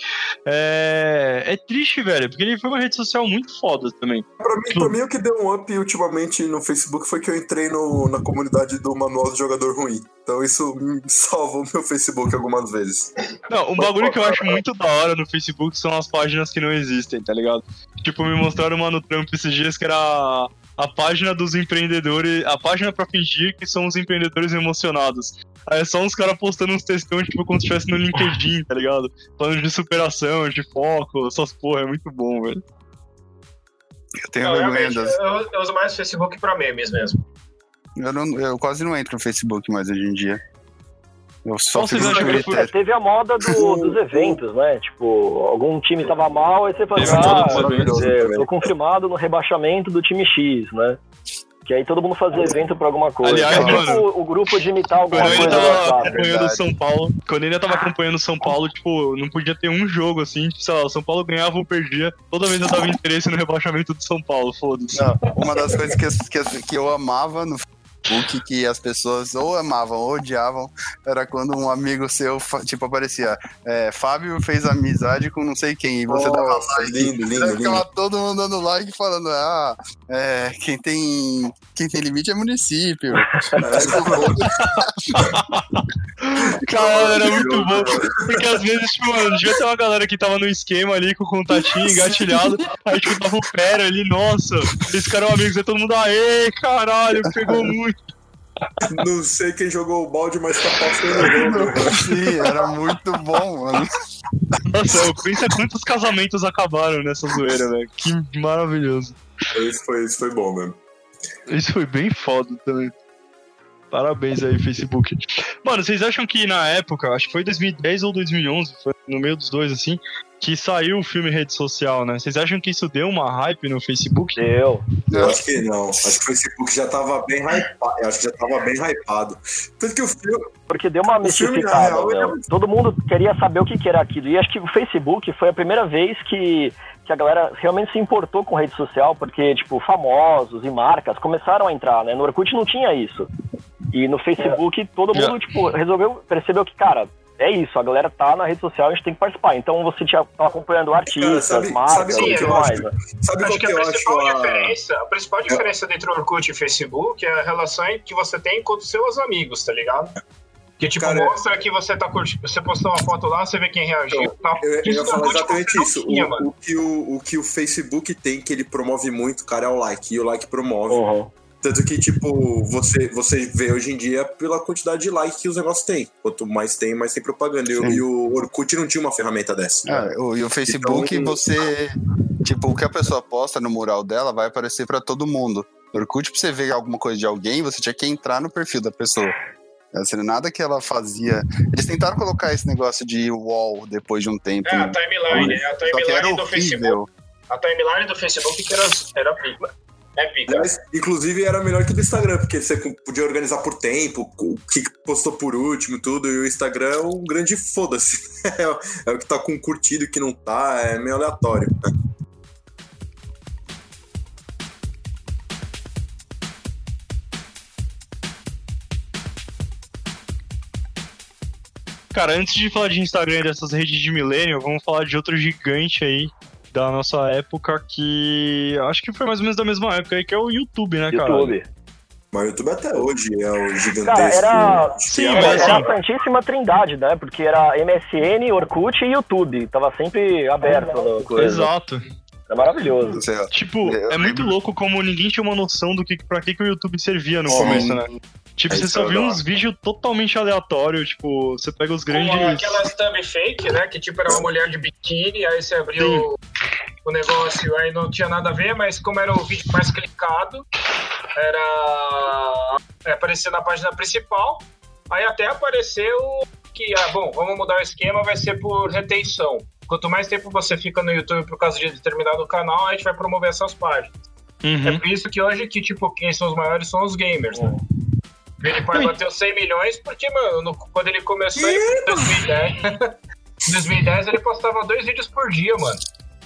É, é triste, velho, porque ele foi uma rede social muito foda também. Pra mim, pra mim, o que deu um up ultimamente no Facebook foi que eu entrei no, na comunidade do Manual do Jogador Ruim. Então isso salvou o meu Facebook algumas vezes. Não, um bagulho que eu acho muito da hora no Facebook são as páginas que não existem, tá ligado? Tipo, me mostraram uma no Trump esses dias que era a, página dos empreendedores, a página pra fingir que são os empreendedores emocionados. Aí é só uns caras postando uns textões, tipo, como se estivesse no LinkedIn, tá ligado? Falando de superação, de foco, essas porra, é muito bom, velho. Eu tenho Não, vergonha das. eu, eu uso mais o Facebook pra memes mesmo. Eu, não, eu quase não entro no Facebook mais hoje em dia. Eu só foi- É, Twitter. teve a moda do- dos eventos, né? Tipo, algum time tava mal, aí você fala, Teve a moda dos ah, tô confirmado no rebaixamento do time X, né? Que aí todo mundo fazia evento pra alguma coisa. Aliás, é tipo mano, o, grupo de imitar alguma Quando coisa do tava WhatsApp. acompanhando. São Paulo, quando ele tava acompanhando o São Paulo, tipo, não podia ter um jogo assim, tipo, sei lá, o São Paulo ganhava ou perdia. Toda vez eu dava interesse no rebaixamento do São Paulo, foda-se. Uma das coisas que, que, que eu amava no Facebook, que as pessoas ou amavam ou odiavam, era quando um amigo seu, tipo, aparecia, é, Fábio fez amizade com não sei quem, e você dava Nossa, like. lindo, lindo, ficava lindo. todo mundo dando like falando, ah, é, quem tem quem tem limite é município. Cara, era muito bom. Porque às vezes, tipo, mano, devia ter uma galera que tava no esquema ali com o contatinho engatilhado. Aí, tipo, tava o Pera ali, nossa, esses caras são amigos. Aí todo mundo, aê, caralho, pegou muito. Não sei quem jogou o balde, mas tá passando. Sim, era muito bom, mano. Nossa, pensa quantos casamentos acabaram nessa zoeira, velho. Que maravilhoso. Isso foi, isso foi bom mesmo. Isso foi bem foda também. Parabéns aí, Facebook. Mano, vocês acham que na época, acho que foi 2010 ou 2011, foi no meio dos dois, assim, que saiu o filme Rede Social, né? Vocês acham que isso deu uma hype no Facebook? Deu. Eu acho que não. Acho que o Facebook já tava bem hypado. Eu acho que já tava bem hypado. Tanto que o filme. Porque deu uma mistificada, real, né? ele Todo mundo queria saber o que que era aquilo. E acho que o Facebook foi a primeira vez que, que a galera realmente se importou com rede social, porque, tipo, famosos e marcas começaram a entrar, né? No Orkut não tinha isso. E no Facebook todo mundo, tipo, resolveu, percebeu que, cara, é isso, a galera tá na rede social, a gente tem que participar. Então você tava acompanhando artistas, sabe- marcas sabe o que eu tudo acho? mais, né? Sabe Acho qual que que a eu acho principal a. diferença, a principal diferença entre o Orkut e o Facebook é a relação que você tem com os seus amigos, tá ligado? Que tipo, Cara, mostra que você tá curtindo. Você postou uma foto lá, você vê quem reagiu. Tá? Eu, eu ia falar exatamente isso. tinha, O, o que o, o que o Facebook tem, que ele promove muito, cara, é o like. E o like promove. Uhum. Tanto que, tipo, você, você vê hoje em dia pela quantidade de like que os negócios têm. Quanto mais tem, mais tem propaganda. E, e o Orkut não tinha uma ferramenta dessa. É, o- e o Facebook, Então- você. Tipo, o que a pessoa posta no mural dela vai aparecer pra todo mundo. No Orkut, pra você ver alguma coisa de alguém, você tinha que entrar no perfil da pessoa. Assim, nada que ela fazia. Eles tentaram colocar esse negócio de wall depois de um tempo. É, a né? timeline, é a timeline do Facebook. horrível. A timeline do Facebook que era, era. É pica. Mas, inclusive, era melhor que o do Instagram, porque você podia organizar por tempo, o que postou por último, tudo. E o Instagram é um grande foda-se. É, o- é o que tá com curtido e o que não tá, é meio aleatório. Cara, antes de falar de Instagram e dessas redes de milênio, vamos falar de outro gigante aí da nossa época que acho que foi mais ou menos da mesma época aí, que é o YouTube, né, cara? YouTube. Mas o YouTube até hoje é o gigantesco. Cara, era- Sim, é Era, mas era assim- a Santíssima Trindade, né? Porque era MSN, Orkut e YouTube. Tava sempre aberto coisa. Exato. Era maravilhoso. Lá. Tipo, Eu é muito louco como ninguém tinha uma noção do que pra que, que o YouTube servia no Sim. começo, né? Tipo, É você só viu uns vídeos totalmente aleatórios, tipo, você pega os grandes. aquelas thumb fake, né? Que tipo era uma mulher de biquíni, aí você abriu o negócio, aí não tinha nada a ver, mas como era o vídeo mais clicado, era é, aparecer na página principal, aí até apareceu que, ah, bom, vamos mudar o esquema, vai ser por retenção. Quanto mais tempo você fica no YouTube por causa de determinado canal, a gente vai promover essas páginas. Uhum. É por isso que hoje que, tipo, quem são os maiores são os gamers, né? Ele pode bater os 100 milhões porque, mano, no- quando ele começou em 2010, em 2010 ele postava dois vídeos por dia, mano.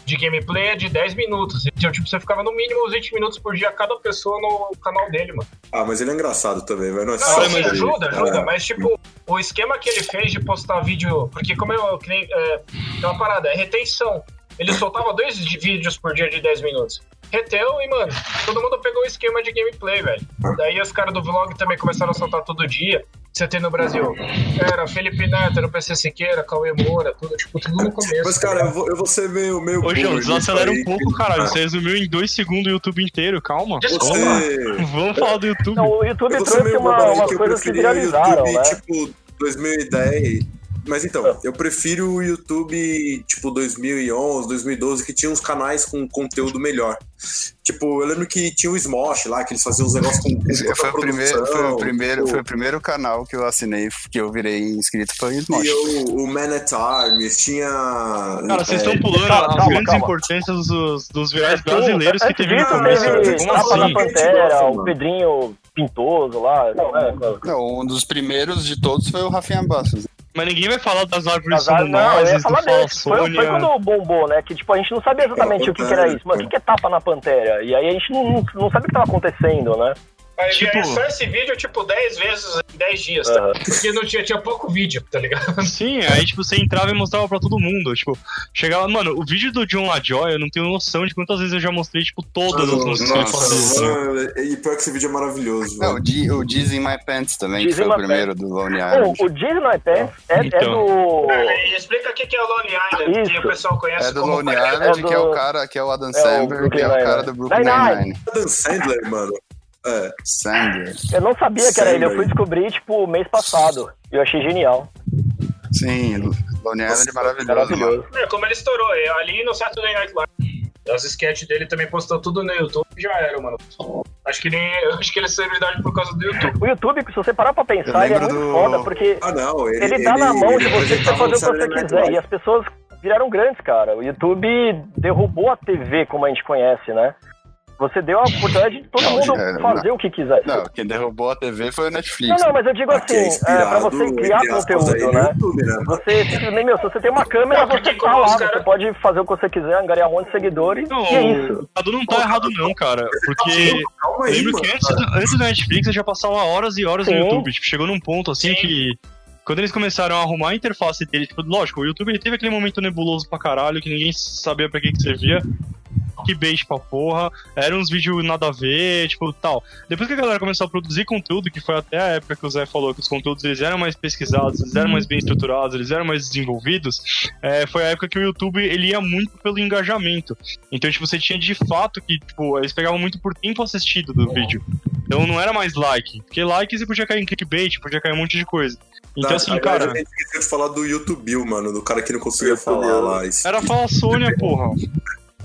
De gameplay de 10 minutos. Então, tipo, você ficava no mínimo uns 20 minutos por dia cada pessoa no canal dele, mano. Ah, mas ele é engraçado também, velho. Não é Não, assim, mas- ajuda, ajuda, É. mas tipo, o esquema que ele fez de postar vídeo. Porque como eu. Que nem, é, uma parada, é retenção. Ele soltava dois de- vídeos por dia de 10 minutos. Reteu e, mano, todo mundo pegou o esquema de gameplay, velho. Daí os caras do vlog também começaram a soltar todo dia. Você tem no Brasil. Era Felipe Neto, era o PC Siqueira, Cauê Moura, tudo, tipo, tudo no começo. Mas, cara, eu vou, eu vou ser meio. meio Ô, João, desacelera um pouco, caralho. Você resumiu em dois segundos o YouTube inteiro, calma. Desculpa. Você. Vamos falar do YouTube. Então, o YouTube trouxe uma, aí, umas que viralizaram, YouTube, né? tipo, 2010. Mas então, eu prefiro o YouTube, tipo, 2011, 2012, que tinha uns canais com conteúdo melhor. Tipo, eu lembro que tinha o Smosh lá, que eles faziam uns negócios com. Foi o, primeiro, foi, o primeiro, tipo, foi o primeiro canal que eu assinei, que eu virei inscrito, foi o Smosh. Tinha o, o Man at Arms, tinha. Cara, vocês é, estão pulando calma, as calma, grandes calma. importâncias dos, dos virais Sim, brasileiros que antes teve no começo. teve Como Tapa na assim? Pantera, Nossa, o mano. Pedrinho Pintoso lá. Não, é, Não, um dos primeiros de todos foi o Rafinha Bastos. Mas ninguém vai falar das árvores Casar, não, eu ia do falar Fala dele. Foi, foi quando bombou, né? Que tipo, a gente não sabia exatamente o que, que era isso. Mas o que, que é tapa na pantera? E aí a gente não, não sabe o que tava acontecendo, né? Aí Tipo- só esse vídeo, tipo, 10 vezes em 10 dias, tá? Aham. Porque não tinha, tinha pouco vídeo, tá ligado? Sim, aí tipo, você entrava e mostrava pra todo mundo. Tipo, chegava. Mano, o vídeo do John LaJoy, eu não tenho noção de quantas vezes eu já mostrei, tipo, todas as músicas que ele fazia. mano, e pior que esse vídeo é maravilhoso, Não, o, velho. Di- o Diz in My Pants também, que Diz in foi o My primeiro do Lonely Bom, Island. o Disney No Pants é, é Então. do. E explica o que que é o Lonely Island, que Isso. o pessoal conhece É do Lonely Parece- Island, É do- que é o cara, que é o Adam o Sandler, que é o cara do Brooklyn. Nine-Nine. Adam Sandler, mano. Sandler. Eu não sabia que era ele, eu fui descobrir, tipo, mês passado. E eu achei genial. Sim, Lonely Island é maravilhoso. mano. Maravilhoso. É, como ele estourou, é, ali no Saturday Night Live. As sketches dele também postou tudo no YouTube e já era, mano. Acho que, nem, acho que ele é celebridade por causa do YouTube. O YouTube, se você parar pra pensar, ele é muito do- foda, porque Ah, não, ele. ele dá na mão de ele você pra fazer o que você quiser. E as pessoas viraram grandes, cara. O YouTube derrubou a TV como a gente conhece, né? Você deu a oportunidade de todo Não, mundo é, fazer o que quiser. Não, quem derrubou a TV foi o Netflix. Não, não, mas eu digo Aqui é assim, é, pra você criar conteúdo, no né? YouTube, né? Você simplesmente, meu, se você tem uma câmera, Não, você tá lá, os você cara- pode fazer o que você quiser, angariar um monte de seguidores, Não, e é isso. o não tá errado, não, cara. Porque Calma eu aí, lembro mano. que antes, do- antes do Netflix eu já passava horas e horas no Sim. YouTube. Tipo, chegou num ponto assim Sim. que. Quando eles começaram a arrumar a interface dele, tipo, lógico, o YouTube ele teve aquele momento nebuloso pra caralho, que ninguém sabia pra que que servia. Que bait pra porra, eram uns vídeos nada a ver, tipo, tal. Depois que a galera começou a produzir conteúdo, que foi até a época que o Zé falou que os conteúdos eles eram mais pesquisados, eles eram mais bem estruturados, eles eram mais desenvolvidos, é, foi a época que o YouTube ele ia muito pelo engajamento. Então, tipo, você tinha de fato que, tipo, eles pegavam muito por tempo assistido do vídeo. Então não era mais like. Porque like você podia cair em clickbait, podia cair em um monte de coisa. Então, Na assim, cara, A gente esqueceu de falar do YouTube, mano, do cara que não conseguia falar lá. Era falar Sônia, porra.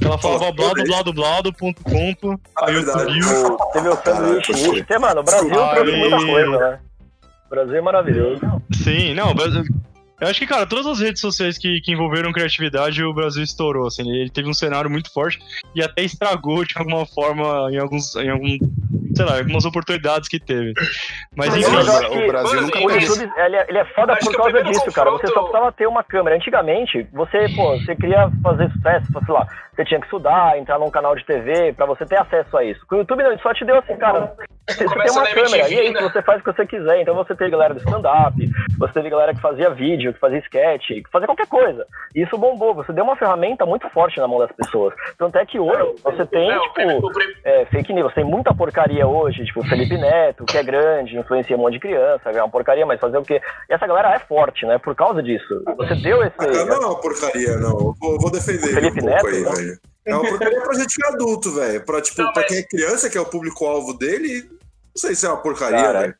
Ela falava blado, blado, blado, ponto, ponto. Ah, Aí. YouTube. O- Teve o sanduíche Mano, o Brasil trouxe muita coisa, né? O Brasil é maravilhoso. Sim, não, mas eu acho que, cara, todas as redes sociais que, que envolveram criatividade, o Brasil estourou, assim, ele teve um cenário muito forte e até estragou de alguma forma em alguns, em algum, sei lá, algumas oportunidades que teve. Mas enfim, eu o que Brasil nunca O. YouTube, ele é, ele é foda Acho por o causa disso, cara. Você só confronto- precisava ter uma câmera. Antigamente, você, pô, você queria fazer sucesso, sei lá, você tinha que estudar, entrar num canal de TV pra você ter acesso a isso. Com o YouTube, não, ele só te deu assim, cara, você, você tem uma câmera, e aí né? você faz o que você quiser. Então você teve galera do stand-up, você teve galera que fazia vídeo, que fazia sketch, que fazia qualquer coisa. E isso bombou, você deu uma ferramenta muito forte na mão das pessoas. Tanto é que hoje você tem, tipo, é, fake news. Tem muita porcaria hoje, tipo, Felipe Neto, que é grande, influencia um monte de criança, é uma porcaria, mas fazer o quê? E essa galera é forte, né? Por causa disso. Você deu esse. Ah, não é uma porcaria, não. Vou, vou defender Felipe um pouco Neto, aí, né? Velho. É uma porcaria pra gente que é adulto, velho. Pra, tipo, Não, pra mas- quem é criança, que é o público-alvo dele, não sei se é uma porcaria, velho.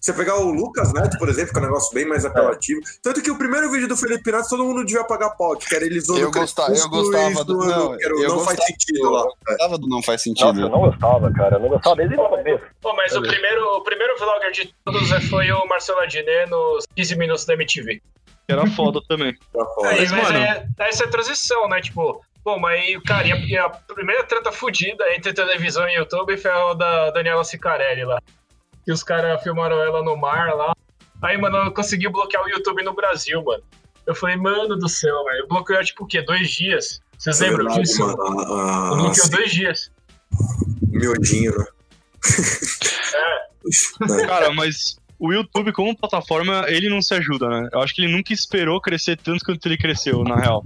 Você pegar o Lucas Neto, por exemplo, que é um negócio bem mais apelativo. Tanto que o primeiro vídeo do Felipe Neto, todo mundo devia pagar pau, que era ele zoando Eu gostava, eu gostava do. zoando, Não, era eu não faz gostava sentido lá. Eu gostava do Não Faz Nossa, eu Sentido. não gostava, cara. Eu não gostava desde o começo. Pô, mas o primeiro, o primeiro vlogger de todos é- foi o Marcelo Adnet nos 15 minutos da MTV. que era foda também. Pra fora. Aí, Mas, mas mano- é, essa é a transição, né? Tipo, pô, mas aí, cara, e a, e a primeira treta fudida entre televisão e YouTube foi a da Daniela Sicarelli lá. Que os caras filmaram ela no mar lá. Aí, mano, ela conseguiu bloquear o YouTube no Brasil, mano. Eu falei, mano do céu, velho. Bloqueou, tipo, o quê? Dois dias? Vocês Isso é lembram verdade, disso? mano. A- a- Eu bloqueou assim, dois dias. miudinho, né? É, Cara, mas o YouTube como plataforma, ele não se ajuda, né? Eu acho que ele nunca esperou crescer tanto quanto ele cresceu, na real.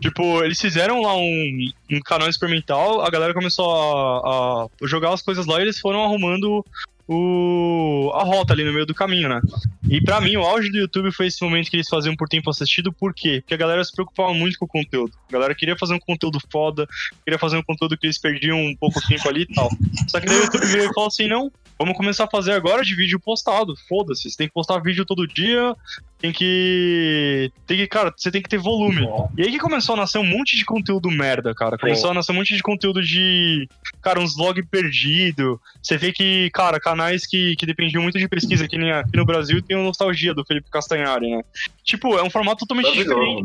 Tipo, eles fizeram lá um, um canal experimental, a galera começou a, a jogar as coisas lá e eles foram arrumando o, a rota ali no meio do caminho, né? E pra mim, o auge do YouTube foi esse momento que eles faziam por tempo assistido, por quê? Porque a galera se preocupava muito com o conteúdo. A galera queria fazer um conteúdo foda, queria fazer um conteúdo que eles perdiam um pouco tempo ali e tal. Só que daí o YouTube veio e falou assim: não, vamos começar a fazer agora de vídeo postado. Foda-se, você tem que postar vídeo todo dia, tem que. Tem que, cara, você tem que ter volume. E aí que começou a nascer um monte de conteúdo merda, cara. Começou a nascer um monte de conteúdo de. Cara, uns vlog perdido. Você vê que, cara, canais que, que dependiam muito de pesquisa, que nem aqui no Brasil tem o Nostalgia do Felipe Castanhari, né? Tipo, é um formato totalmente diferente.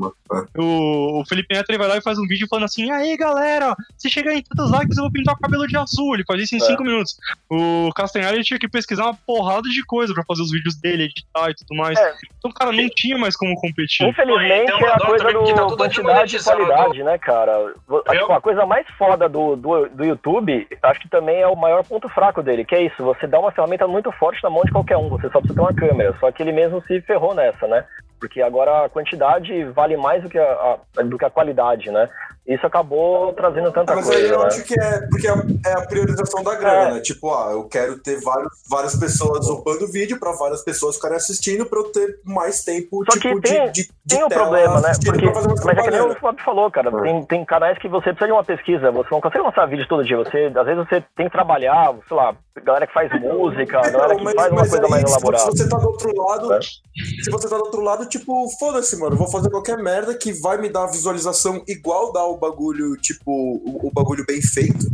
O, o Felipe Neto ele vai lá e faz um vídeo falando assim: aí galera, se chegar em tantos likes eu vou pintar o cabelo de azul. Ele faz isso em É. 5 minutos. O Castanhari tinha que pesquisar uma porrada de coisa pra fazer os vídeos dele, editar e tudo mais. É. Então, cara, não tinha mais como competir. Infelizmente uma é a coisa tá do tudo quantidade e qualidade, né, cara? Tipo, a coisa mais foda do, do, do YouTube, acho que também é o maior ponto fraco dele, que é isso, você dá uma ferramenta muito forte na mão de qualquer um, você só precisa ter uma câmera, só que ele mesmo se ferrou nessa, né? Porque agora a quantidade vale mais do que a, a- do que a qualidade, né? Isso acabou trazendo tanta Mas aí coisa, eu né? acho que é porque é é a priorização da grana, né? Tipo, ah, eu quero ter vários, várias pessoas upando vídeo pra várias pessoas ficarem assistindo pra eu ter mais tempo, Só que tipo, tem- de, de, de Tem um problema, né? Porque, mas é que nem o. Fábio falou, cara. É. Tem, tem canais que você precisa de uma pesquisa, você não consegue lançar vídeo todo dia. Você, às vezes você tem que trabalhar, sei lá, galera que faz música, galera que Mas- faz uma mas coisa aí, mais se elaborada. você tá do outro lado, É. se você tá do outro lado, tipo, foda-se, mano, vou fazer qualquer merda que vai me dar visualização igual dá o bagulho, tipo, o, o bagulho bem feito.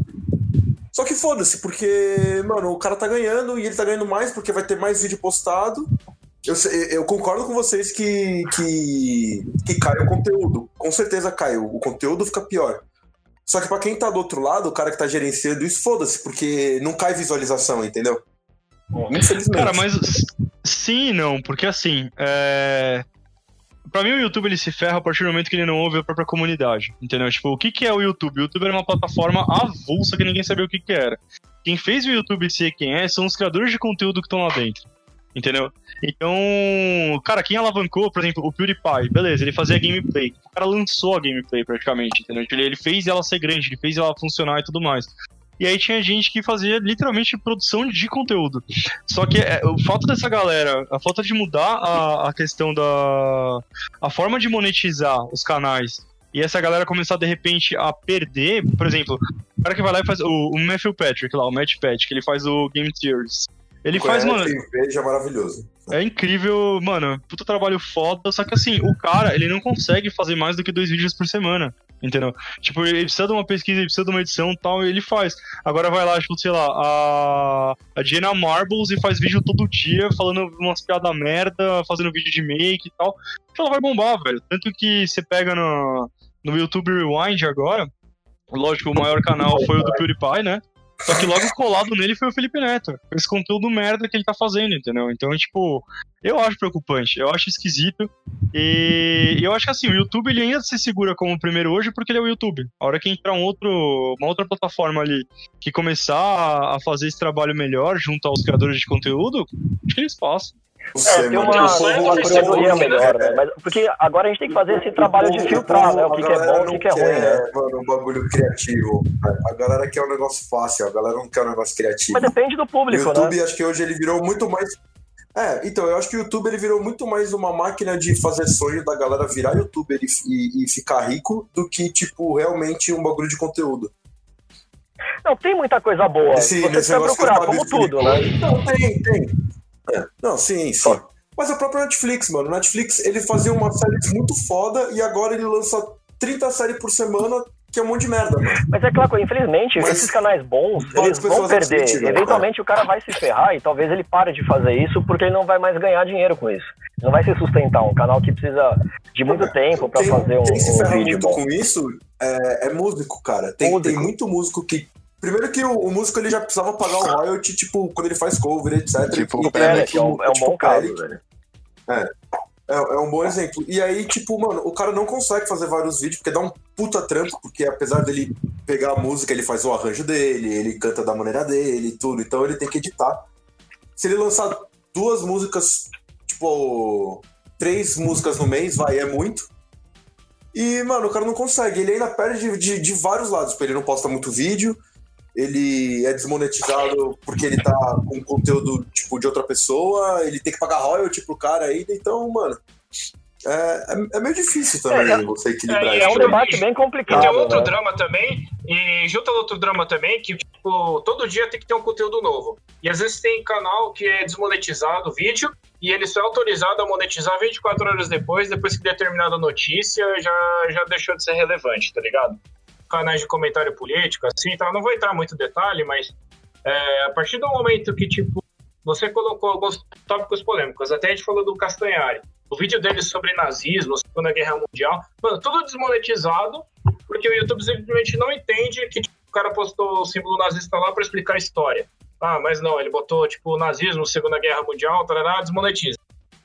Só que foda-se, porque, mano, o cara tá ganhando e ele tá ganhando mais porque vai ter mais vídeo postado. Eu, eu concordo com vocês que, que, que cai o conteúdo. Com certeza cai, o conteúdo fica pior. Só que pra quem tá do outro lado, o cara que tá gerenciando isso, foda-se, porque não cai visualização, entendeu? Infelizmente. Cara, mas sim e não, porque assim, é... Pra mim o YouTube ele se ferra a partir do momento que ele não ouve a própria comunidade, entendeu? Tipo, o que que é o YouTube? O YouTube era uma plataforma avulsa que ninguém sabia o que que era. Quem fez o YouTube ser quem é são os criadores de conteúdo que estão lá dentro, entendeu? Então, cara, quem alavancou, por exemplo, o PewDiePie, beleza, ele fazia gameplay. O cara lançou a gameplay praticamente, entendeu? Ele, ele fez ela ser grande, ele fez ela funcionar e tudo mais. E aí tinha gente que fazia literalmente produção de conteúdo. Só que é, o fato dessa galera, a falta de mudar a, a questão da. a forma de monetizar os canais. E essa galera começar de repente a perder, por exemplo, o cara que vai lá e faz. O, o Matthew Patrick lá, o Matt Patrick, ele faz o Game Theories. Ele faz, mano, veja é maravilhoso. é incrível, mano, puta trabalho foda, só que assim, o cara, ele não consegue fazer mais do que dois vídeos por semana, entendeu? Tipo, ele precisa de uma pesquisa, ele precisa de uma edição e tal, e ele faz. Agora vai lá, tipo, sei lá, a, a Jenna Marbles e faz vídeo todo dia, falando umas piadas merda, fazendo vídeo de make e tal. Ela vai bombar, velho. Tanto que você pega no, no YouTube Rewind agora, lógico, o maior canal foi o do PewDiePie, né? Só que logo colado nele foi o Felipe Neto. Esse conteúdo merda que ele tá fazendo, entendeu? Então, tipo, eu acho preocupante, eu acho esquisito. E eu acho que assim, o YouTube ele ainda se segura como o primeiro hoje porque ele é o YouTube. A hora que entrar um outro, uma outra plataforma ali que começar a fazer esse trabalho melhor junto aos criadores de conteúdo, acho que eles passam. É, tem uma, uma curadoria melhor, né? Mas, porque agora a gente tem que fazer esse trabalho de filtrar, né? O que, que é bom e o que, que é ruim, né? Mano, um bagulho criativo. A galera quer um negócio fácil, a galera não quer um negócio criativo. Mas depende do O público, YouTube, né? acho que hoje ele virou muito mais. É, então, eu acho que o YouTube ele virou muito mais uma máquina de fazer sonho da galera virar youtuber e, e, e ficar rico do que, tipo, realmente um bagulho de conteúdo. Não, tem muita coisa boa. Esse- Você precisa procurar, como tudo, né? Não, tem, tem. É, Não, sim, sim. Só. Mas a própria Netflix, mano. Netflix, ele fazia uma série muito foda e agora ele lança 30 séries por semana, que é um monte de merda, mano. Mas é aquela coisa, infelizmente, Mas esses canais bons, eles vão perder. né, Eventualmente o cara vai se ferrar e talvez ele pare de fazer isso porque ele não vai mais ganhar dinheiro com isso. Não vai se sustentar. Um canal que precisa de muito tempo pra Quem, fazer um, quem se um ferra vídeo muito bom. com isso é, é músico, cara. Tem, Músico. tem muito músico que. Primeiro que o, o músico ele já precisava pagar o royalty, tipo, quando ele faz cover, etc. Tipo E o tem É, Pelic, que é um, é um tipo bom caso, velho. É, é um bom exemplo. E aí, tipo, mano, o cara não consegue fazer vários vídeos porque dá um puta trampo, porque apesar dele pegar a música, ele faz o arranjo dele, ele canta da maneira dele e tudo, então ele tem que editar. Se ele lançar duas músicas, tipo, três músicas no mês, vai, é muito. E, mano, o cara não consegue. Ele ainda perde de, de, de vários lados, porque ele não posta muito vídeo, ele é desmonetizado porque ele tá com conteúdo, tipo, de outra pessoa, ele tem que pagar royalty pro cara ainda, então, mano. É, é, é meio difícil também É, você equilibrar é, É um isso. debate bem E complicado. tem outro né? drama também, e junto ao outro drama também, que tipo, todo dia tem que ter um conteúdo novo. E às vezes tem canal que é desmonetizado o vídeo, e ele só é autorizado a monetizar 24 horas depois, depois que determinada notícia já, já deixou de ser relevante, tá ligado? Canais de comentário político, assim, tá? não vou entrar muito em detalhe, mas é, a partir do momento que, tipo, você colocou alguns tópicos polêmicos, até a gente falou do Castanhari, o vídeo dele sobre nazismo, Segunda Guerra Mundial, mano, tudo desmonetizado, porque o YouTube simplesmente não entende que tipo, o cara postou o símbolo nazista lá pra explicar a história. Ah, mas não, ele botou, tipo, nazismo, Segunda Guerra Mundial, tarará, desmonetiza.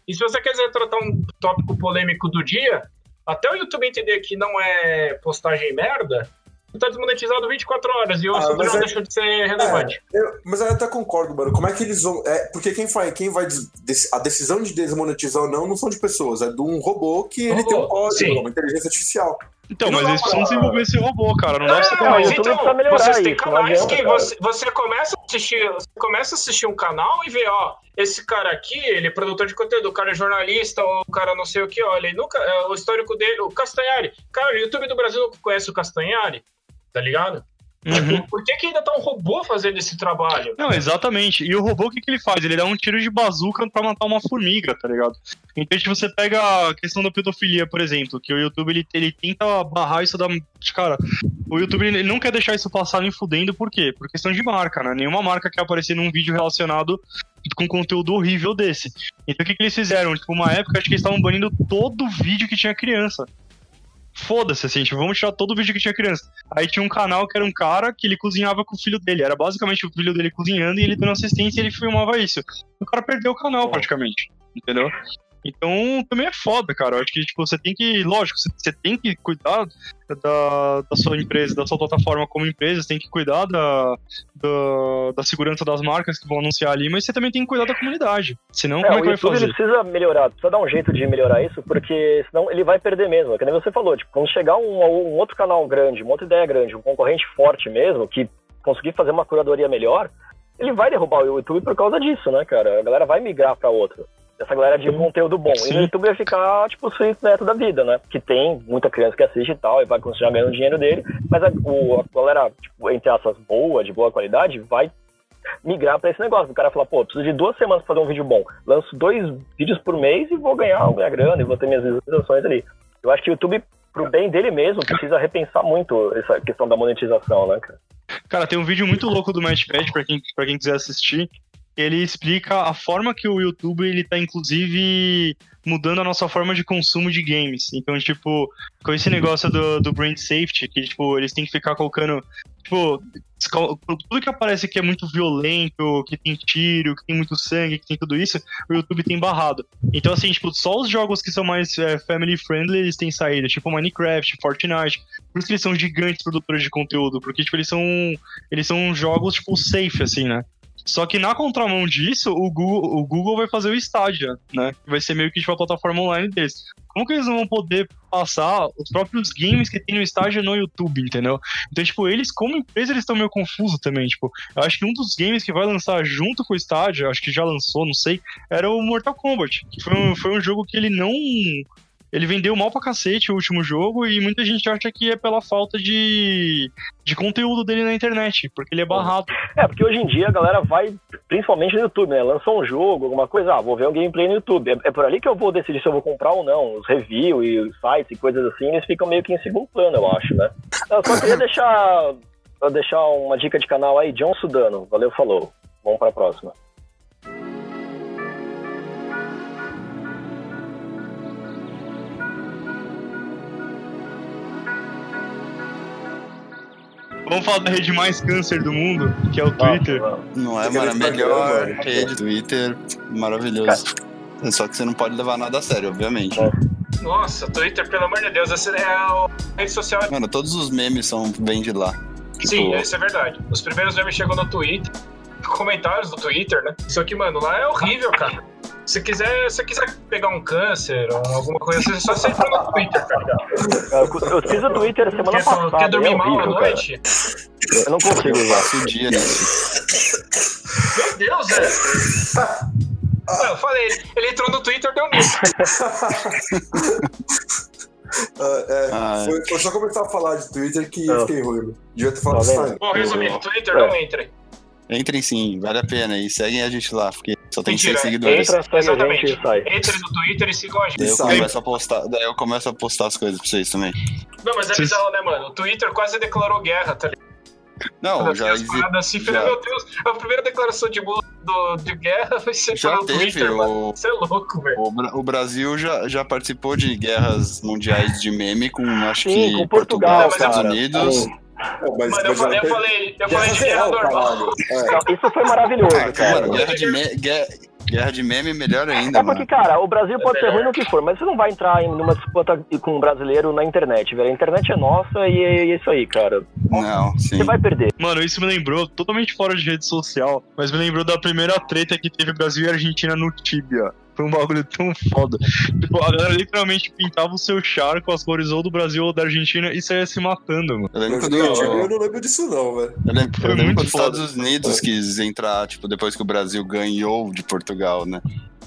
E se você quiser tratar um tópico polêmico do dia, até o YouTube entender que não é postagem merda, tá desmonetizado 24 horas e o Ah, assunto não é- deixou de ser relevante. Eu- mas eu até concordo, mano. Como é que eles vão. É, porque quem vai, quem vai. des- a decisão de desmonetizar ou não não são de pessoas, é de um robô que ele Robô, tem um código, uma inteligência artificial. Então, Não mas eles precisam desenvolver esse robô, cara. Não dá pra você É, tomar mas então, vocês têm não canais adianta, que cara. você, você começa a assistir, você começa a assistir um canal e vê, ó, esse cara aqui, ele é produtor de conteúdo, o cara é jornalista, ou o cara não sei o que, olha, ele nunca, é, o histórico dele, o Castanhari, cara, o YouTube do Brasil não conhece o Castanhari, tá ligado? Uhum. Por que que ainda tá um robô fazendo esse trabalho? Não, exatamente. E o robô, o que, que ele faz? Ele dá um tiro de bazuca pra matar uma formiga, tá ligado? Então, se você pega a questão da pedofilia, por exemplo, que o YouTube ele, ele tenta barrar isso da. Cara, o YouTube ele não quer deixar isso passar nem fudendo, por quê? Por questão de marca, né? Nenhuma marca quer aparecer num vídeo relacionado com conteúdo horrível desse. Então, o que, que eles fizeram? Tipo, uma época, acho que eles estavam banindo todo vídeo que tinha criança. Foda-se, assim, tipo, vamos tirar todo o vídeo que tinha criança. Aí tinha um canal que era um cara que ele cozinhava com o filho dele. Era basicamente o filho dele cozinhando e ele dando assistência e ele filmava isso. O cara perdeu o canal, praticamente. Entendeu? Então, também é foda, cara. Eu acho que, tipo, você tem que. Lógico, você- tem que cuidar da, da sua empresa, da sua plataforma como empresa, você tem que cuidar da, da, da segurança das marcas que vão anunciar ali, mas você também tem que cuidar da comunidade. Senão, É, como é que vai fazer? ele precisa melhorar, precisa dar um jeito de melhorar isso, porque senão ele vai perder mesmo. Que nem você falou, tipo, quando chegar um, um outro canal grande, uma outra ideia grande, um concorrente forte mesmo, que conseguir fazer uma curadoria melhor, ele vai derrubar o YouTube por causa disso, né, cara? A galera vai migrar pra outro. Essa galera de conteúdo bom. E Sim. no YouTube vai ficar, tipo, o Felipe Neto da vida, né? Que tem muita criança que assiste e tal, e vai continuar ganhando dinheiro dele, mas a, o, a galera, tipo, entre essas boa, de boa qualidade, vai migrar pra esse negócio. O cara falar, pô, preciso de duas semanas pra fazer um vídeo bom. Lanço dois vídeos por mês e vou ganhar, ganhar grana e vou ter minhas visualizações ali. Eu acho que o YouTube, pro bem dele mesmo, precisa repensar muito essa questão da monetização, né, cara? Cara, tem um vídeo muito louco do Matchpad pra quem, pra quem quiser assistir. Ele explica a forma que o YouTube ele tá, inclusive, mudando a nossa forma de consumo de games. Então, tipo, com esse negócio do, do brand safety, que, tipo, eles têm que ficar colocando. Tipo, tudo que aparece que é muito violento, que tem tiro, que tem muito sangue, que tem tudo isso, o YouTube tem barrado. Então, assim, tipo, só os jogos que são mais é, family friendly eles têm saída, tipo Minecraft, Fortnite. Por isso que eles são gigantes produtores de conteúdo, porque, tipo, eles são eles são jogos, tipo, safe, assim, né? Só que na contramão disso, o Google, o Google vai fazer o Stadia, né? Vai ser meio que tipo a plataforma online deles. Como que eles não vão poder passar os próprios games que tem no Stadia no YouTube, entendeu? Então, tipo, eles, como empresa, eles estão meio confusos também. Tipo, eu acho que um dos games que vai lançar junto com o Stadia, acho que já lançou, não sei, era o Mortal Kombat. Que foi um, foi um jogo que ele não. Ele vendeu mal pra cacete o último jogo e muita gente acha que é pela falta de, de conteúdo dele na internet, porque ele é barrado. É, porque hoje em dia a galera vai, principalmente no YouTube, né? Lançou um jogo, alguma coisa, ah, vou ver um gameplay no YouTube. É, é por ali que eu vou decidir se eu vou comprar ou não. Os reviews e os sites e coisas assim, eles ficam meio que em segundo plano, eu acho, né? Eu só queria deixar, deixar uma dica de canal aí, John Sudano. Valeu, falou. Vamos pra próxima. Vamos falar da rede mais câncer do mundo, que é o Twitter. Não é, Instagram, melhor mano. rede, Twitter, maravilhoso. Só que você não pode levar nada a sério, obviamente. É. Nossa, Twitter, pelo amor de Deus, essa é a rede social. Mano, todos os memes são vêm de lá. Tipo, Sim, isso é verdade. Os primeiros memes chegam no Twitter, comentários do Twitter, né? Só que, mano, lá é horrível, cara. Se quiser, se quiser pegar um câncer ou alguma coisa assim, só você entra no Twitter, cara. Eu, fiz o Twitter semana Quer, passada. quer dormir é mal à horrível, cara. noite? Eu não consigo eu usar. passo o dia nisso. Meu Deus, velho. Não, eu falei, ele, entrou no Twitter deu nisso. Ah, é, Ah, foi, foi só começar a falar de Twitter que Não. eu fiquei ruim. Devia ter falado Tá? Instagram. Bom, resumindo, Twitter É. não entre. Entrem sim, vale a pena. E seguem a gente lá, porque só tem Mentira, seis seguidores. Entra, segue a gente Exatamente. e sai. Entre no Twitter e sigam a gente. Daí eu, começo a postar, daí eu começo a postar as coisas pra vocês também. Não, mas é Vocês- bizarro, né, mano? O Twitter quase declarou guerra, tá ligado? Não, já, as exi- paradas assim, já- meu Deus, a primeira declaração de, do, de guerra vai ser já pelo teve. Twitter, mano. O, Você é louco, velho. o, o Brasil já, já participou de guerras mundiais de meme com, acho Sim, que, com Portugal, Estados cara. Unidos. Sim. Pô, mas, Mano, eu mas já falei, eu falei, eu falei de Guerra normal. É. Não, Isso foi maravilhoso, Ah, cara. mano, guerra de, me, guerra, guerra de meme melhor ainda, É porque, mano. cara, o Brasil pode ser ruim no que for, mas você não vai entrar em numa disputa com um brasileiro na internet, velho. A internet é nossa e é isso aí, cara. Não, sim. Você vai perder. Mano, isso me lembrou, totalmente fora de rede social, mas me lembrou da primeira treta que teve Brasil e Argentina no Tibia. Foi um bagulho tão foda. Tipo, a galera literalmente pintava o seu char com as cores ou do Brasil ou da Argentina e saía se matando, mano. Eu lembro Eu, quando, eu, eu, eu não lembro disso, não, velho. lembro, eu lembro muito quando os. Estados Unidos quis entrar, tipo, depois que o Brasil ganhou de Portugal, né?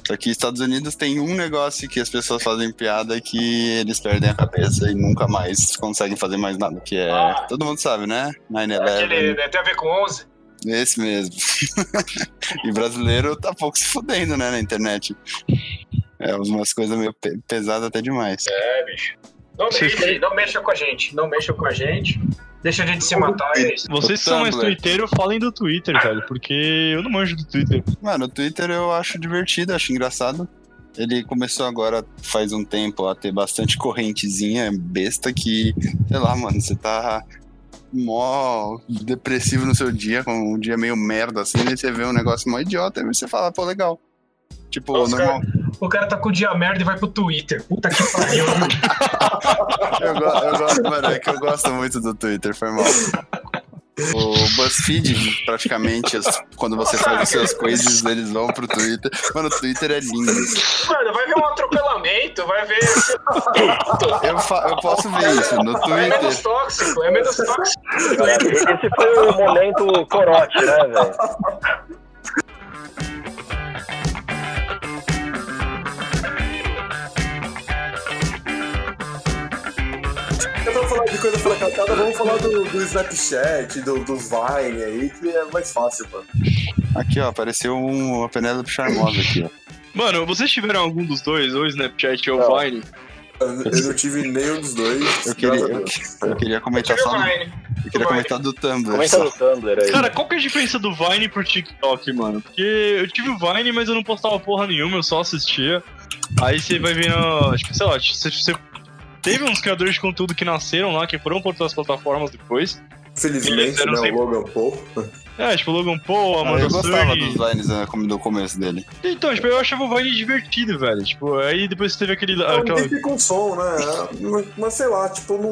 Só que Estados Unidos tem um negócio que as pessoas fazem piada que eles perdem a cabeça e nunca mais conseguem fazer mais nada, que é... Todo mundo sabe, né? 9-11. Aquele, né, tem a ver com 11. Esse mesmo. e brasileiro tá pouco se fudendo, né, na internet. É, umas coisas meio pe- pesadas até demais. É, bicho. Não, mexe, não mexa com a gente. Não mexa com a gente. Deixa a gente se matar, é isso. Vocês que são mais twitteiros, falem do Twitter, velho, porque eu não manjo do Twitter. Mano, o Twitter eu acho divertido, acho engraçado. Ele começou agora, faz um tempo, a ter bastante correntezinha besta que, sei lá, mano, você tá mó depressivo no seu dia, com um dia meio merda assim, e você vê um negócio mó idiota, e você fala, pô, legal. Tipo, Nossa, normal. O cara tá com o dia merda e vai pro Twitter. Puta que pariu. Eu, eu gosto, mano, é que eu gosto muito do Twitter, foi mal. O BuzzFeed, praticamente, as- quando você faz os seus quizzes, eles vão pro Twitter. Mano, o Twitter é lindo. Mano, vai ver um atropelamento, vai ver. Eu, fa- eu posso ver isso no É menos Twitter. tóxico, é menos tóxico. Esse foi o momento corote, né, velho? De coisa fracassada, vamos falar do, do Snapchat, do, dos Vine aí, que é mais fácil, mano. Aqui, ó, apareceu um, uma Penélope Charmosa aqui, ó. Mano, vocês tiveram algum dos dois, ou Snapchat ou Não. Vine? Eu eu não tive nenhum dos dois. Eu queria, eu, eu queria comentar Tive só do, Vine. eu queria comentar do Tumblr. Comenta no Tumblr aí. Cara, qual que é a diferença do Vine pro TikTok, mano? Porque eu tive o Vine, mas eu não postava porra nenhuma, eu só assistia. Aí você vai vendo, tipo, sei lá, você, você teve uns criadores de conteúdo que nasceram lá, que foram por outras plataformas depois. Felizmente, né, não sei- o Logan Paul. É, tipo, Logan Paul, Ah, Amanda eu gostava dos Vines né, como do começo dele. Então, tipo, eu achava o Vine divertido, velho. Tipo, aí depois teve aquele. É um aquela- com som, né? Mas, mas sei lá, tipo, não.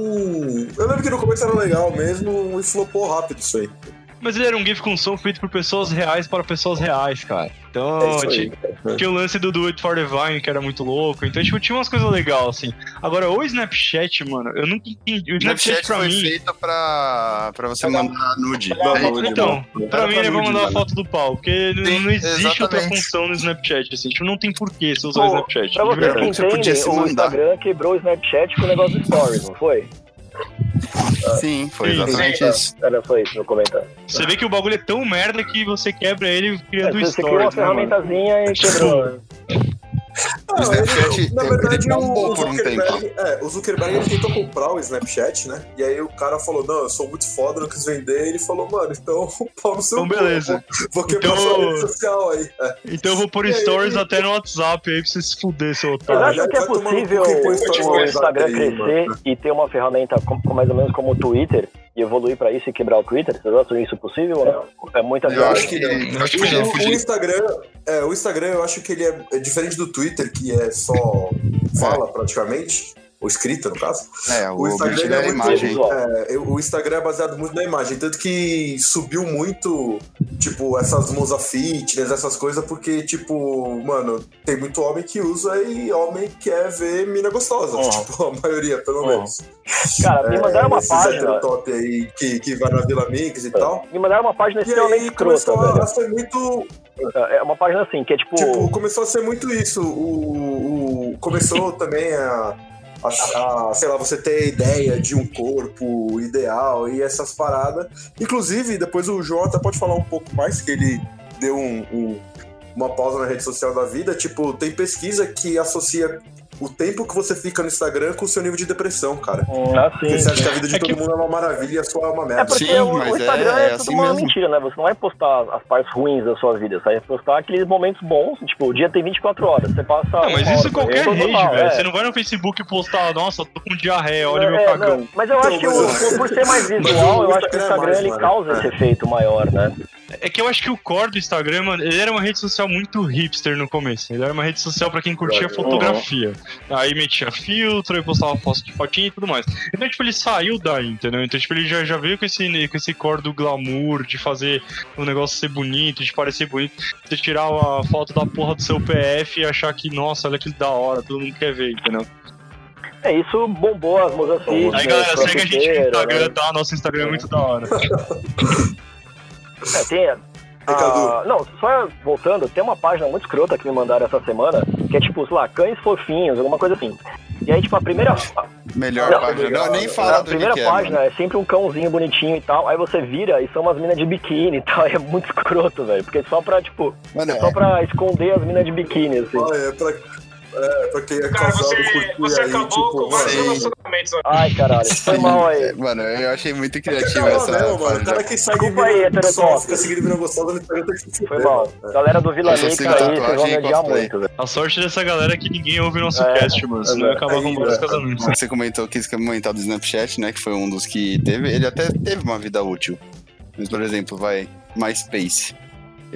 Eu lembro que no começo era legal mesmo e flopou rápido isso aí. Mas ele era um GIF com som feito por pessoas reais para pessoas reais, cara. Então, É isso aí. ti- tinha o lance do Do It for the Vine, que era muito louco. Então, tipo, tinha umas coisas legais, assim. Agora, o Snapchat, mano, eu nunca entendi. O O Snapchat, Snapchat pra foi mim. feito pra, pra você mandar nude. É, nude, Então, Era pra mim pra ele vai mandar a mano. foto do pau, porque Sim, não existe outra exatamente. função no Snapchat, assim. Tipo, não tem porquê você usar Pô, o Snapchat. Pra verdade. que Você podia se o mandar. Instagram quebrou o Snapchat com o negócio do Stories, não foi? Sim, foi exatamente sim. isso. Era só isso no comentário. Você vê que o bagulho é tão merda que você quebra ele É, criando você criou uma stories, né, mano? ferramentazinha e quebrou. Né? O Snapchat, ele- na ele verdade, bombou o, por um Zuckerberg, é, o Zuckerberg ele tentou comprar o Snapchat, né? E aí o cara falou: Não, eu sou muito foda, não quis vender. Ele falou: Mano, então pau no seu Então, beleza. Vou, vou quebrar Então- sua rede social aí. É. Então eu vou pôr aí, stories ele- até no WhatsApp aí pra você se fuder, seu Vocês otário. já acham que é possível o no Instagram aí, crescer e ter uma ferramenta com, com mais ou menos como o Twitter e evoluir pra isso e quebrar o Twitter? Vocês acham isso possível ou não? É muita Eu acho que não. Acho que O, o. Instagram, é, o Instagram eu acho que ele é, é diferente do Twitter, que é só fala praticamente. Ou escrita, no caso. É, o, O Instagram objetivo é é muito imagem. É, o Instagram é baseado muito na imagem, tanto que subiu muito, tipo, essas musa fitness, essas coisas, porque, tipo, mano, tem muito homem que usa e homem quer ver mina gostosa. Uhum. Tipo, a maioria, pelo Uhum. menos. Cara, me mandaram uma página. top aí que, que vai na Vila Mix e tal. Me mandaram uma página extremamente escrota, velho. a ser muito. É uma página assim, que é tipo. Tipo, começou a ser muito isso. O, o- começou também a, a, a, sei lá, você ter ideia de um corpo ideal e essas paradas. Inclusive, depois o até pode falar um pouco mais, que ele deu um- um- uma pausa na rede social da vida. Tipo, tem pesquisa que associa o tempo que você fica no Instagram com o seu nível de depressão, cara. Hum, ah, sim. Porque você acha que a vida de É todo que- mundo é uma maravilha e a sua é uma É merda. porque Sim, o, o mas é- Instagram é, é tudo assim uma mesmo. mentira, né? Você não vai postar as partes ruins da sua vida, você vai postar aqueles momentos bons, tipo, o dia tem 24 horas, você passa. Não, mas isso hora qualquer rede, velho. é. Você não vai no Facebook postar, nossa, tô com diarreia, olha É, meu é, cagão. não, mas eu acho que Então, mas- por, ser mais visual, eu acho que o Instagram é Instagram mais, ele mano. causa esse efeito maior, né? É que eu acho que o core do Instagram, mano, ele era uma rede social muito hipster no começo. Ele era uma rede social pra quem curtia Uhum. fotografia. Aí metia filtro, aí postava foto de fotinha e tudo mais. Então, tipo, ele saiu daí, entendeu? Então, tipo, ele já, já veio com esse, com esse core do glamour, de fazer o negócio ser bonito, de parecer bonito. Você tirar a foto da porra do seu PF e achar que, nossa, olha que da hora, todo mundo quer ver, entendeu? É, isso bombou as fitness, Aí, galera, segue a gente no Instagram, né? tá? Nosso Instagram é muito da hora. É, tem. Ah, não, só voltando, tem uma página muito escrota que me mandaram essa semana, que é tipo, sei lá, cães fofinhos, alguma coisa assim. E aí, tipo, a primeira. Melhor Não, página. Não, nem a fala do que primeira que é, página mano. é sempre um cãozinho bonitinho e tal. Aí você vira e são umas minas de biquíni e tal. E é muito escroto, velho. Porque é só pra, tipo, Mano, é só pra esconder as minas de biquíni, assim. Ah, é, pra, é, pra quem é Cara, casado você, você aí, acabou tipo, com vários relacionamentos. ó. Ai, caralho, foi mal aí. É, Mano, eu achei muito É criativo não, essa não, mano. O cara que segue aí, só fica seguindo mina gostosa no Instagram tem que se Foi mal. Galera do Vila sigo aí, vocês vão me odiar cosplay. muito, velho. A sorte dessa galera é que ninguém ouve nosso É. cast, mano. Senão ia acabar com vários é. casamentos. Você comentou, quis comentar do Snapchat, né? Que foi um dos que teve. Ele até teve uma vida útil. Mas, por exemplo, vai, MySpace.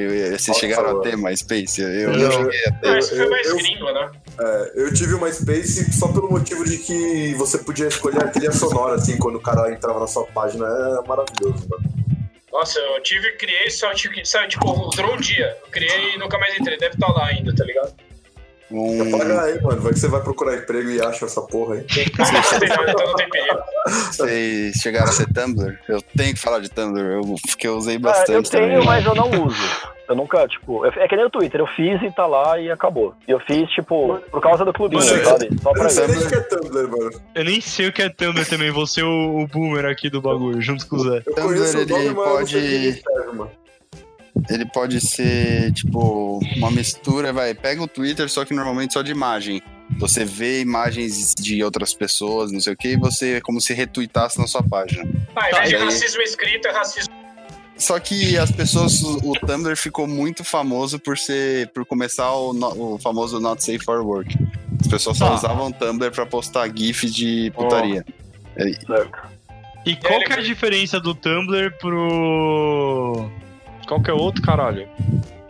Eu, eu- vocês Nossa, chegaram a mano. ter MySpace? Eu, eu Não. não cheguei a Ah, ter. esse foi mais eu- gringo, né? É, eu tive uma Space só pelo motivo de que você podia escolher a trilha sonora, assim, quando o cara entrava na sua página. É maravilhoso, mano. Nossa, eu tive, criei, só tipo, sabe, tipo, durou um dia. Eu criei e nunca mais entrei. Deve estar lá ainda, tá ligado? Um, Paga aí, mano. Vai que você vai procurar emprego e acha essa porra aí. Vocês chegaram a ter Tumblr? Eu tenho que falar de Tumblr, eu, porque eu usei Ah, eu bastante tenho, também. mas eu não uso. Eu nunca, tipo, eu- é que nem o Twitter, eu fiz e tá lá e acabou. E eu fiz, tipo, por causa do clubinho, Mano, eu- sabe? Só Eu pra sei isso. nem o que é Tumblr, mano. Eu nem sei o que é Tumblr também, vou ser o, o boomer aqui do bagulho, junto com o Zé. Eu Tumblr, o nome, ele eu pode- sei serve. Ele pode ser, tipo, uma mistura, vai. Pega o Twitter, só que normalmente só de imagem. Você vê imagens de outras pessoas, não sei o que, e você é como se retweetasse na sua página. Ah, Tá, aí? racismo escrito, é racismo. Só que as pessoas, o Tumblr ficou muito famoso por ser, por começar o, no- o famoso Not Safe for Work. As pessoas só Tá. usavam o Tumblr pra postar GIF de putaria. Certo. E qual que é a diferença do Tumblr pro. Qual que é outro, caralho?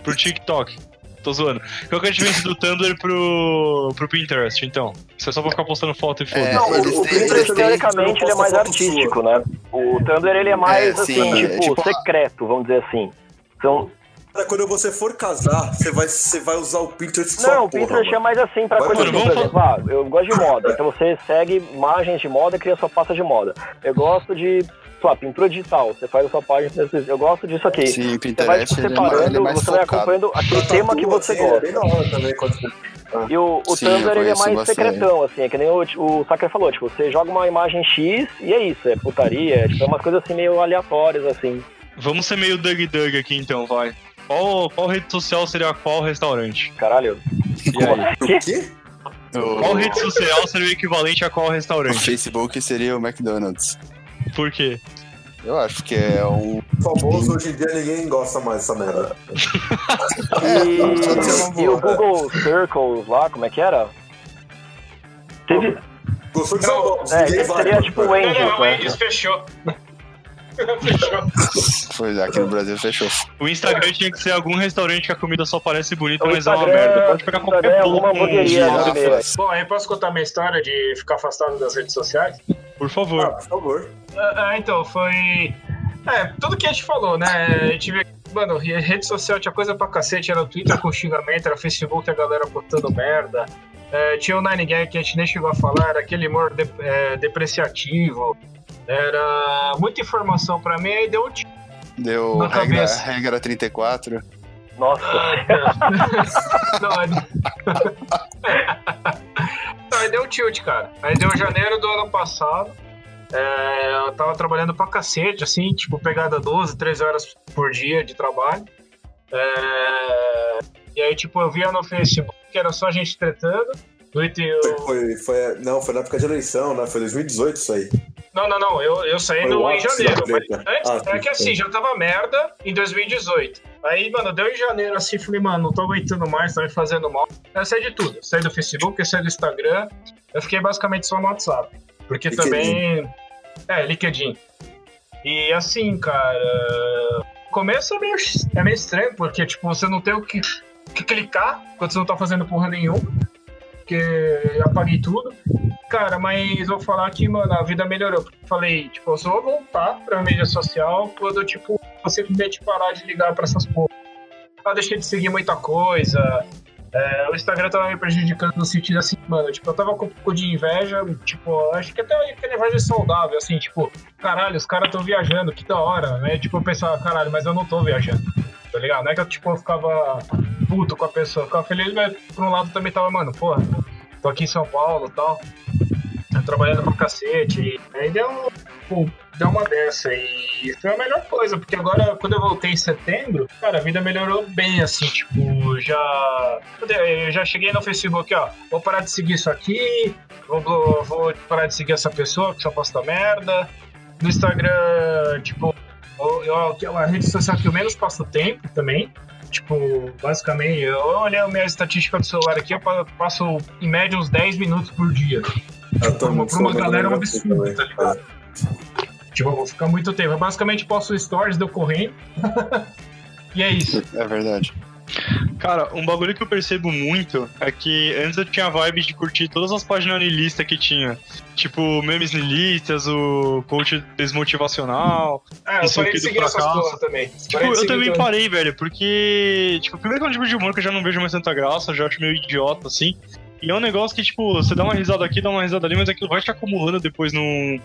Pro TikTok. Tô zoando. Qual que é a diferença do Tumblr pro, pro Pinterest, então? Isso é só pra ficar postando foto e foda. É, Não, o, o Pinterest, teoricamente, ele é mais artístico, né? O Tumblr, ele é mais, É, sim, assim, é tipo, tipo- secreto, vamos dizer assim. Então, Cara, quando você for casar, você vai, você vai usar o Pinterest não, o porra, Pinterest é mais assim pra Vai, coisa mano, assim, por vamos exemplo, ah, eu gosto de moda, então você segue imagens de moda e cria sua pasta de moda. Eu gosto de, lá, pintura digital, você faz a sua página, eu gosto disso aqui. Sim, Você vai Pinterest tipo, ele é, mais, ele é separando, mais você vai acompanhando aquele Pra tema que você assim, É gosta. bem. E o, o Sim, Tumblr ele é mais bastante. secretão, assim, é que nem o, o Saker falou, tipo, você joga uma imagem X e é isso, é putaria, é, tipo, é umas coisas assim meio aleatórias, assim. Vamos ser meio Doug Doug aqui então, vai. Qual, qual rede social seria qual restaurante? Caralho. E aí? O quê? Qual rede social seria o equivalente a qual O restaurante? Facebook seria o McDonald's. Por quê? Eu acho que é um. Famoso hoje em dia ninguém gosta mais dessa merda. É, pode ser uma E, e o. Google Circles lá, como é que era? Teve. Gostou de São Paulo? É, seria tipo o Não, Angels, não, o né? Angels fechou. Fechou. Foi, aqui no Brasil fechou. O Instagram tinha que ser algum restaurante que a comida só parece bonita, mas é uma merda. Pode pegar o Instagram qualquer é bolo com hamburgueria girafa, brasileira. Bom, aí posso contar minha história de ficar afastado das redes sociais? Por favor. Ah, por favor. Ah, ah, então, foi. É, tudo que a gente falou, né? A gente vê. Mano, re- rede social tinha coisa pra cacete, era o Twitter com xingamento, era o Facebook a galera botando merda. É, tinha o Nine Gag que a gente nem chegou a falar, era aquele humor de- é, depreciativo. Era muita informação pra mim, aí deu um tiro. Deu Na regra, cabeça. regra 34. Nossa. Não, aí... Não, aí deu um tilt, cara. Aí deu janeiro do ano passado. É, eu tava trabalhando pra cacete, assim, tipo, pegada 12, 13 horas por dia de trabalho. É, e aí, tipo, eu via no Facebook que era só gente tretando. No eu... Foi, foi, não, foi na época de eleição, né? Foi 2018 isso aí. Não, não, não, eu, eu saí Foi no, em janeiro. Mas antes, Ah, é que assim, sim. já tava merda em 2018. Aí, mano, deu em janeiro assim, falei, mano, não tô aguentando mais, tá me fazendo mal. Eu saí de tudo. Saí do Facebook, eu saí do Instagram. Eu fiquei basicamente só no WhatsApp. Porque LinkedIn. também. É, LinkedIn. E assim, cara. Começo é meio, é meio estranho, porque, tipo, você não tem o que, que clicar quando você não tá fazendo porra nenhuma. Porque apaguei tudo. Cara, mas vou falar que, mano, a vida melhorou. Falei, tipo, eu só voltar pra mídia social quando, tipo, eu simplesmente parar de ligar pra essas porra. Eu deixei de seguir muita coisa. É, o Instagram tava me prejudicando no sentido assim, mano, tipo, eu tava com um pouco de inveja, tipo, acho que até aquela inveja saudável, assim, tipo, caralho, os caras tão viajando, que da hora, né? Tipo, eu pensava, caralho, mas eu não tô viajando, tá ligado? Não é que eu, tipo, eu ficava puto com a pessoa, ficava feliz, mas por um lado também tava, mano, porra, tô aqui em São Paulo e tal, trabalhando pra cacete, e aí deu, pô, deu uma dessa, e foi a melhor coisa, porque agora, quando eu voltei em setembro, cara, a vida melhorou bem, assim, tipo, já, eu já cheguei no Facebook, ó, vou parar de seguir isso aqui, vou- vou parar de seguir essa pessoa que só posta merda, no Instagram, tipo, eu, eu, é uma rede social que eu menos passo tempo também, Tipo, basicamente, eu olhei a minha estatística do celular aqui, eu pa- passo em média uns 10 minutos por dia. Eu tô Pra uma, pra uma galera é um muito absurdo, tá ligado? Tipo, eu vou ficar muito tempo. Eu basicamente posto stories deu correndo. e é isso. É verdade. Cara, um bagulho que eu percebo muito é que antes eu tinha a vibe de curtir todas as páginas nihilistas que tinha. Tipo, memes nihilistas, o coach desmotivacional. Ah, eu Isso parei aqui de do seguir essas fracasso. porra também. Tipo, eu também parei, velho, porque. Tipo, primeiro que é um tipo de humor que eu já não vejo mais tanta graça, já acho meio idiota, assim. E é um negócio que, tipo, você dá uma risada aqui, dá uma risada ali, mas aquilo vai te acumulando depois num.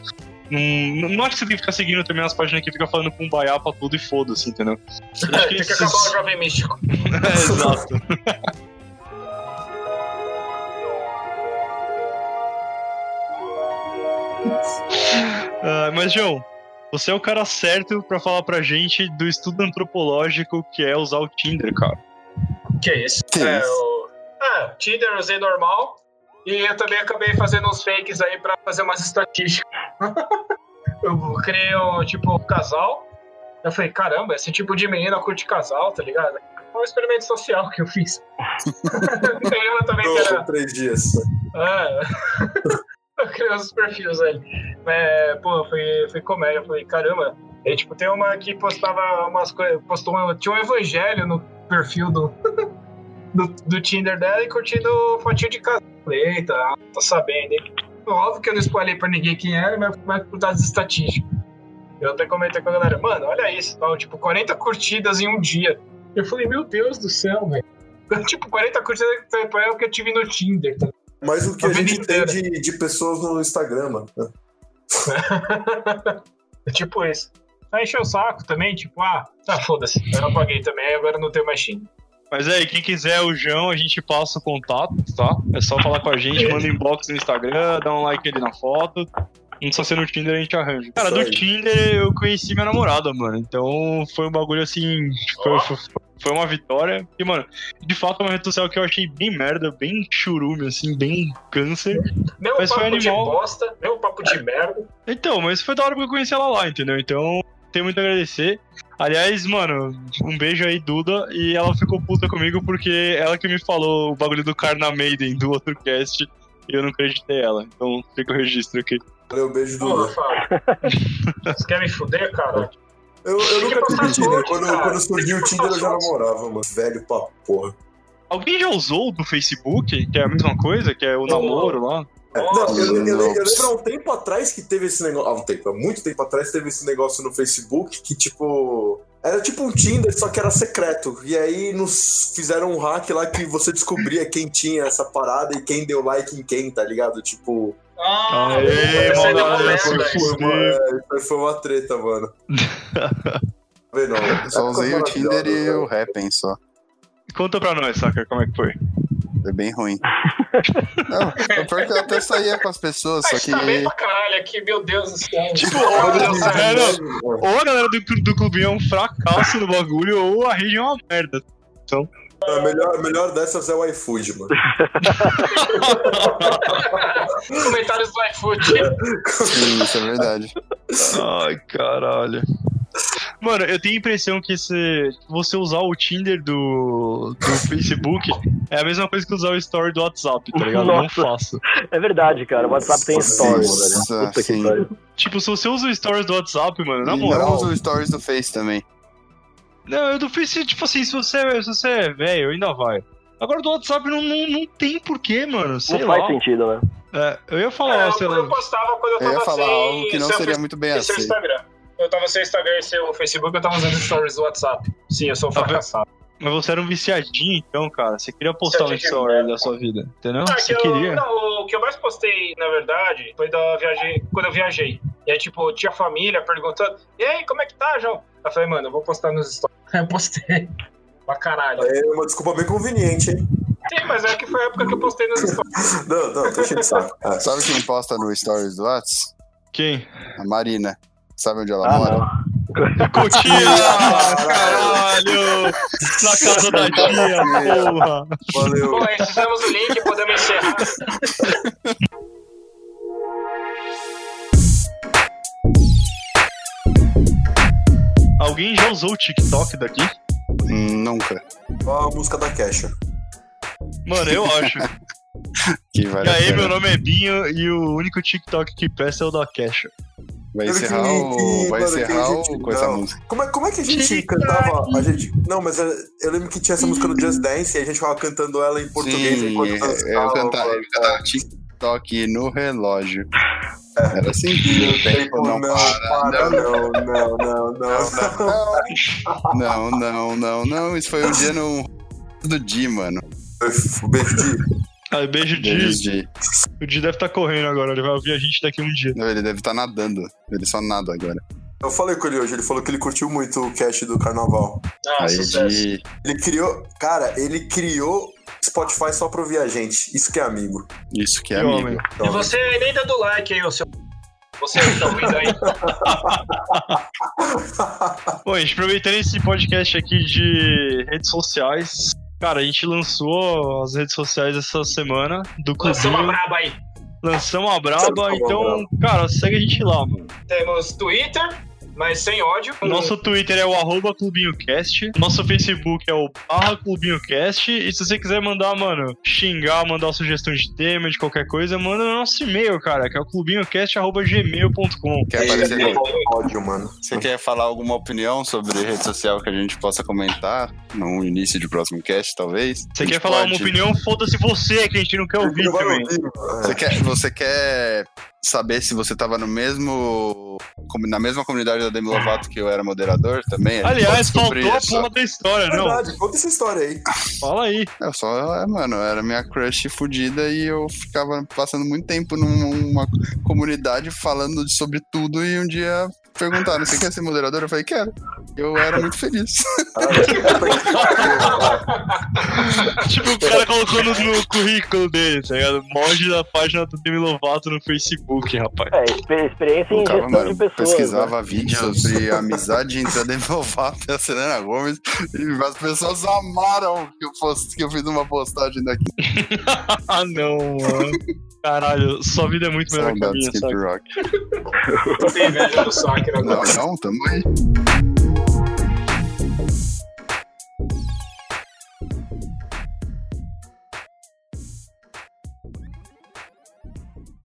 Num não acho que você tem que ficar seguindo também as páginas que fica falando com baiá pra tudo e foda-se, entendeu? Eu acho Tem que acabar o Jovem Místico. É, exato. Ah, mas, João, você é o cara certo pra falar pra gente do estudo antropológico que é usar o Tinder, cara. Que isso? Que é, isso? o... Ah, Tinder eu usei normal. E eu também acabei fazendo uns fakes aí pra fazer umas estatísticas. eu criei um tipo casal. Eu falei, caramba, esse tipo de menina curte casal, tá ligado? É um experimento social que eu fiz. eu também Pronto, quero. três dias. É. eu criei uns perfis aí. É, pô, foi, foi comédia. Eu falei, caramba. E, tipo, tem uma que postava umas coisas. Postou um, tinha um evangelho no perfil do, do, do Tinder dela e curtindo fotinho de casal. Falei, Eita, tô sabendo, hein? Óbvio que eu não spoilei pra ninguém quem era, mas vai por dados estatísticos. Eu até comentei com a galera, mano, olha isso, tal, tipo, 40 curtidas em um dia. Eu falei, meu Deus do céu, velho. Tipo, 40 curtidas é o que eu tive no Tinder, tá Mas o que A a, gente tem de, de pessoas no Instagram, mano. É tipo isso. Aí encheu o saco também, tipo, ah, tá, foda-se. Eu apaguei também, agora não tenho mais Tinder. Mas aí, quem quiser o João, a gente passa o contato, tá? É só falar com a gente, manda inbox no Instagram, dá um like ali na foto. Não precisa ser no Tinder, a gente arranja. Cara, do. Tinder eu conheci minha namorada, mano. Então foi um bagulho assim. Foi, foi, foi uma vitória. E, mano, de fato é uma rede social que eu achei bem merda, bem churume, assim, bem câncer. Meu Mas foi papo de animal. bosta, meu papo de merda. Então, mas foi da hora que eu conheci ela lá, entendeu? Então, tenho muito a agradecer. Aliás, mano, um beijo aí, Duda. E ela ficou puta comigo porque ela que me falou o bagulho do Carna Maiden do outro cast. e eu não acreditei ela. Então fica o registro aqui. Valeu, beijo, Duda. Você quer me fuder, cara? Eu, eu nunca tive passar Tinder. Quando, cara. quando surgiu o Tinder, eu já namorava, mano. Velho pra porra. Alguém já usou o do Facebook, que é a mesma coisa, que é o namoro lá? É, Não, Nossa, eu, eu- eu não. lembro há um tempo atrás que teve esse negócio. Há um tempo, há muito tempo atrás teve esse negócio no Facebook que, tipo. Era tipo um Tinder, só que era secreto. E aí nos fizeram um hack lá que você descobria quem tinha essa parada e quem deu like em quem, tá ligado? Tipo. Ah, Aê, uma foi. Foi uma, é, foi uma treta, mano. Eu só usei o Tinder e o Happn só. Conta pra nós, Saca, como é que foi? É bem ruim. Não, é porque eu até saía com as pessoas, só que. tá bem pra caralho aqui, meu Deus do céu. Tipo, Deus céu. é, não. Ou a galera do, do clubinho é um fracasso no bagulho, ou a rede é uma merda. A melhor, a melhor dessas é o iFood, mano. Comentários do iFood. Sim, isso é verdade. Ai, caralho. Mano, eu tenho a impressão que esse, você usar o Tinder do, do Facebook é a mesma coisa que usar o story do WhatsApp, tá ligado? Não Nossa. faço. É verdade, cara. O WhatsApp tem stories, velho. Puta que pariu. Tipo, se você usa o stories do WhatsApp, mano, na e não moral. uso o Stories do Face também. Não, eu do Face, tipo assim, se você, se você é velho, ainda vai. Agora do WhatsApp não, não, não tem porquê, mano. Sei Não lá. faz sentido, né? É, eu ia falar, É, sei eu, lá. eu postava quando eu Eu tava ia falar sem, algo que não seria muito bem e aceito. Instagram. Eu tava sem o Instagram e seu Facebook, eu tava usando stories do WhatsApp. Sim, eu sou um Tá fracassado. Mas você era um viciadinho, então, cara. Você queria postar um story da sua vida, entendeu? Ah, que Você eu, queria. não, o que eu mais postei, na verdade, foi da viagem, quando eu viajei. E aí, tipo, tinha família perguntando, e aí, como é que tá, João? Eu falei, mano, eu vou postar nos stories. Eu postei. Pra caralho. É uma desculpa bem conveniente, hein? Sim, mas é que foi a época que eu postei nos stories. Não, não, tô cheio de saco. Ah, Sabe quem posta no Stories do Whats? Quem? A Marina. Sabe onde ela Ah, mora? não. Cotia! caralho! Na casa da tia, porra! Valeu. Bom, aí fizemos o link, podemos encerrar. Alguém já usou o TikTok daqui? Hum, Nunca. Ó a música da Kesha. Mano, eu acho. E aí, meu nome é Binho e o único TikTok que presta é o da Kesha. Vai encerrar que- o. que- Vai encerrar gente- com essa não. música. Como é, como é que a gente cantava? A gente, não, mas eu, eu lembro que tinha essa música do Just Dance e a gente ficava cantando ela em português Sim, enquanto eu, eu cantava, eu cantava TikTok no relógio. Era assim, o tempo não não, para. para, não, não, não, não. Não, não, não, não. Isso foi um dia no. Do Di, mano. O beijo Ai, beijo, Deles Di. de. O Di deve estar correndo agora, ele vai ouvir a gente daqui um dia. Não, ele deve estar nadando. Ele só nada agora. Eu falei com ele hoje, ele falou que ele curtiu muito o cast do carnaval. Ah, Aí sucesso. de. Ele criou, cara, ele criou Spotify só pra ouvir a gente. Isso que é amigo. Isso que é Que amigo. homem. E você nem dando like aí, o seu. Você tá ouvindo aí. Bom, gente, aproveitando esse podcast aqui de redes sociais, cara, a gente lançou as redes sociais essa semana do Lançou uma Clubinho. braba aí. Lançamos a braba, a então, cara, segue a gente lá, mano. Temos Twitter, mas sem ódio. Nosso Twitter é o arroba ClubinhoCast. Nosso Facebook é o barra ClubinhoCast. E se você quiser mandar, mano, xingar, mandar sugestão de tema, de qualquer coisa, manda no nosso e-mail, cara, que é o clubinhocast.gmail.com. Quer aparecer Ele no... é ódio, mano. Você quer falar alguma opinião sobre rede social que a gente possa comentar no início de próximo cast, talvez? Você quer falar pode- uma opinião? Foda-se você, que a gente não quer ouvir também. ouvir. Você quer, você quer saber se você tava no mesmo. na mesma comunidade da Demi Lovato que eu era moderador também? Aliás, faltou a porra da história, É não. verdade, conta essa história aí. Fala aí. Eu só, é, mano, era minha crush fudida e eu ficava passando muito tempo numa comunidade falando sobre tudo e um dia perguntaram, você quer ser moderador? Eu falei, quero. Eu era muito feliz. tipo, o cara colocou no, no currículo dele, tá ligado? Mod da página do Demi Lovato no Facebook, rapaz. É, exper- experiência em gestão mano, de pessoas. pesquisava né? vídeos sobre a amizade entre a Demi Lovato e a Selena Gomes e as pessoas amaram que eu, fosse, que eu fiz uma postagem daqui. Ah, não, mano. Caralho, sua vida é muito melhor que a minha, Skip? Rock. Tem inveja do saque, né? Não, não, tamo aí.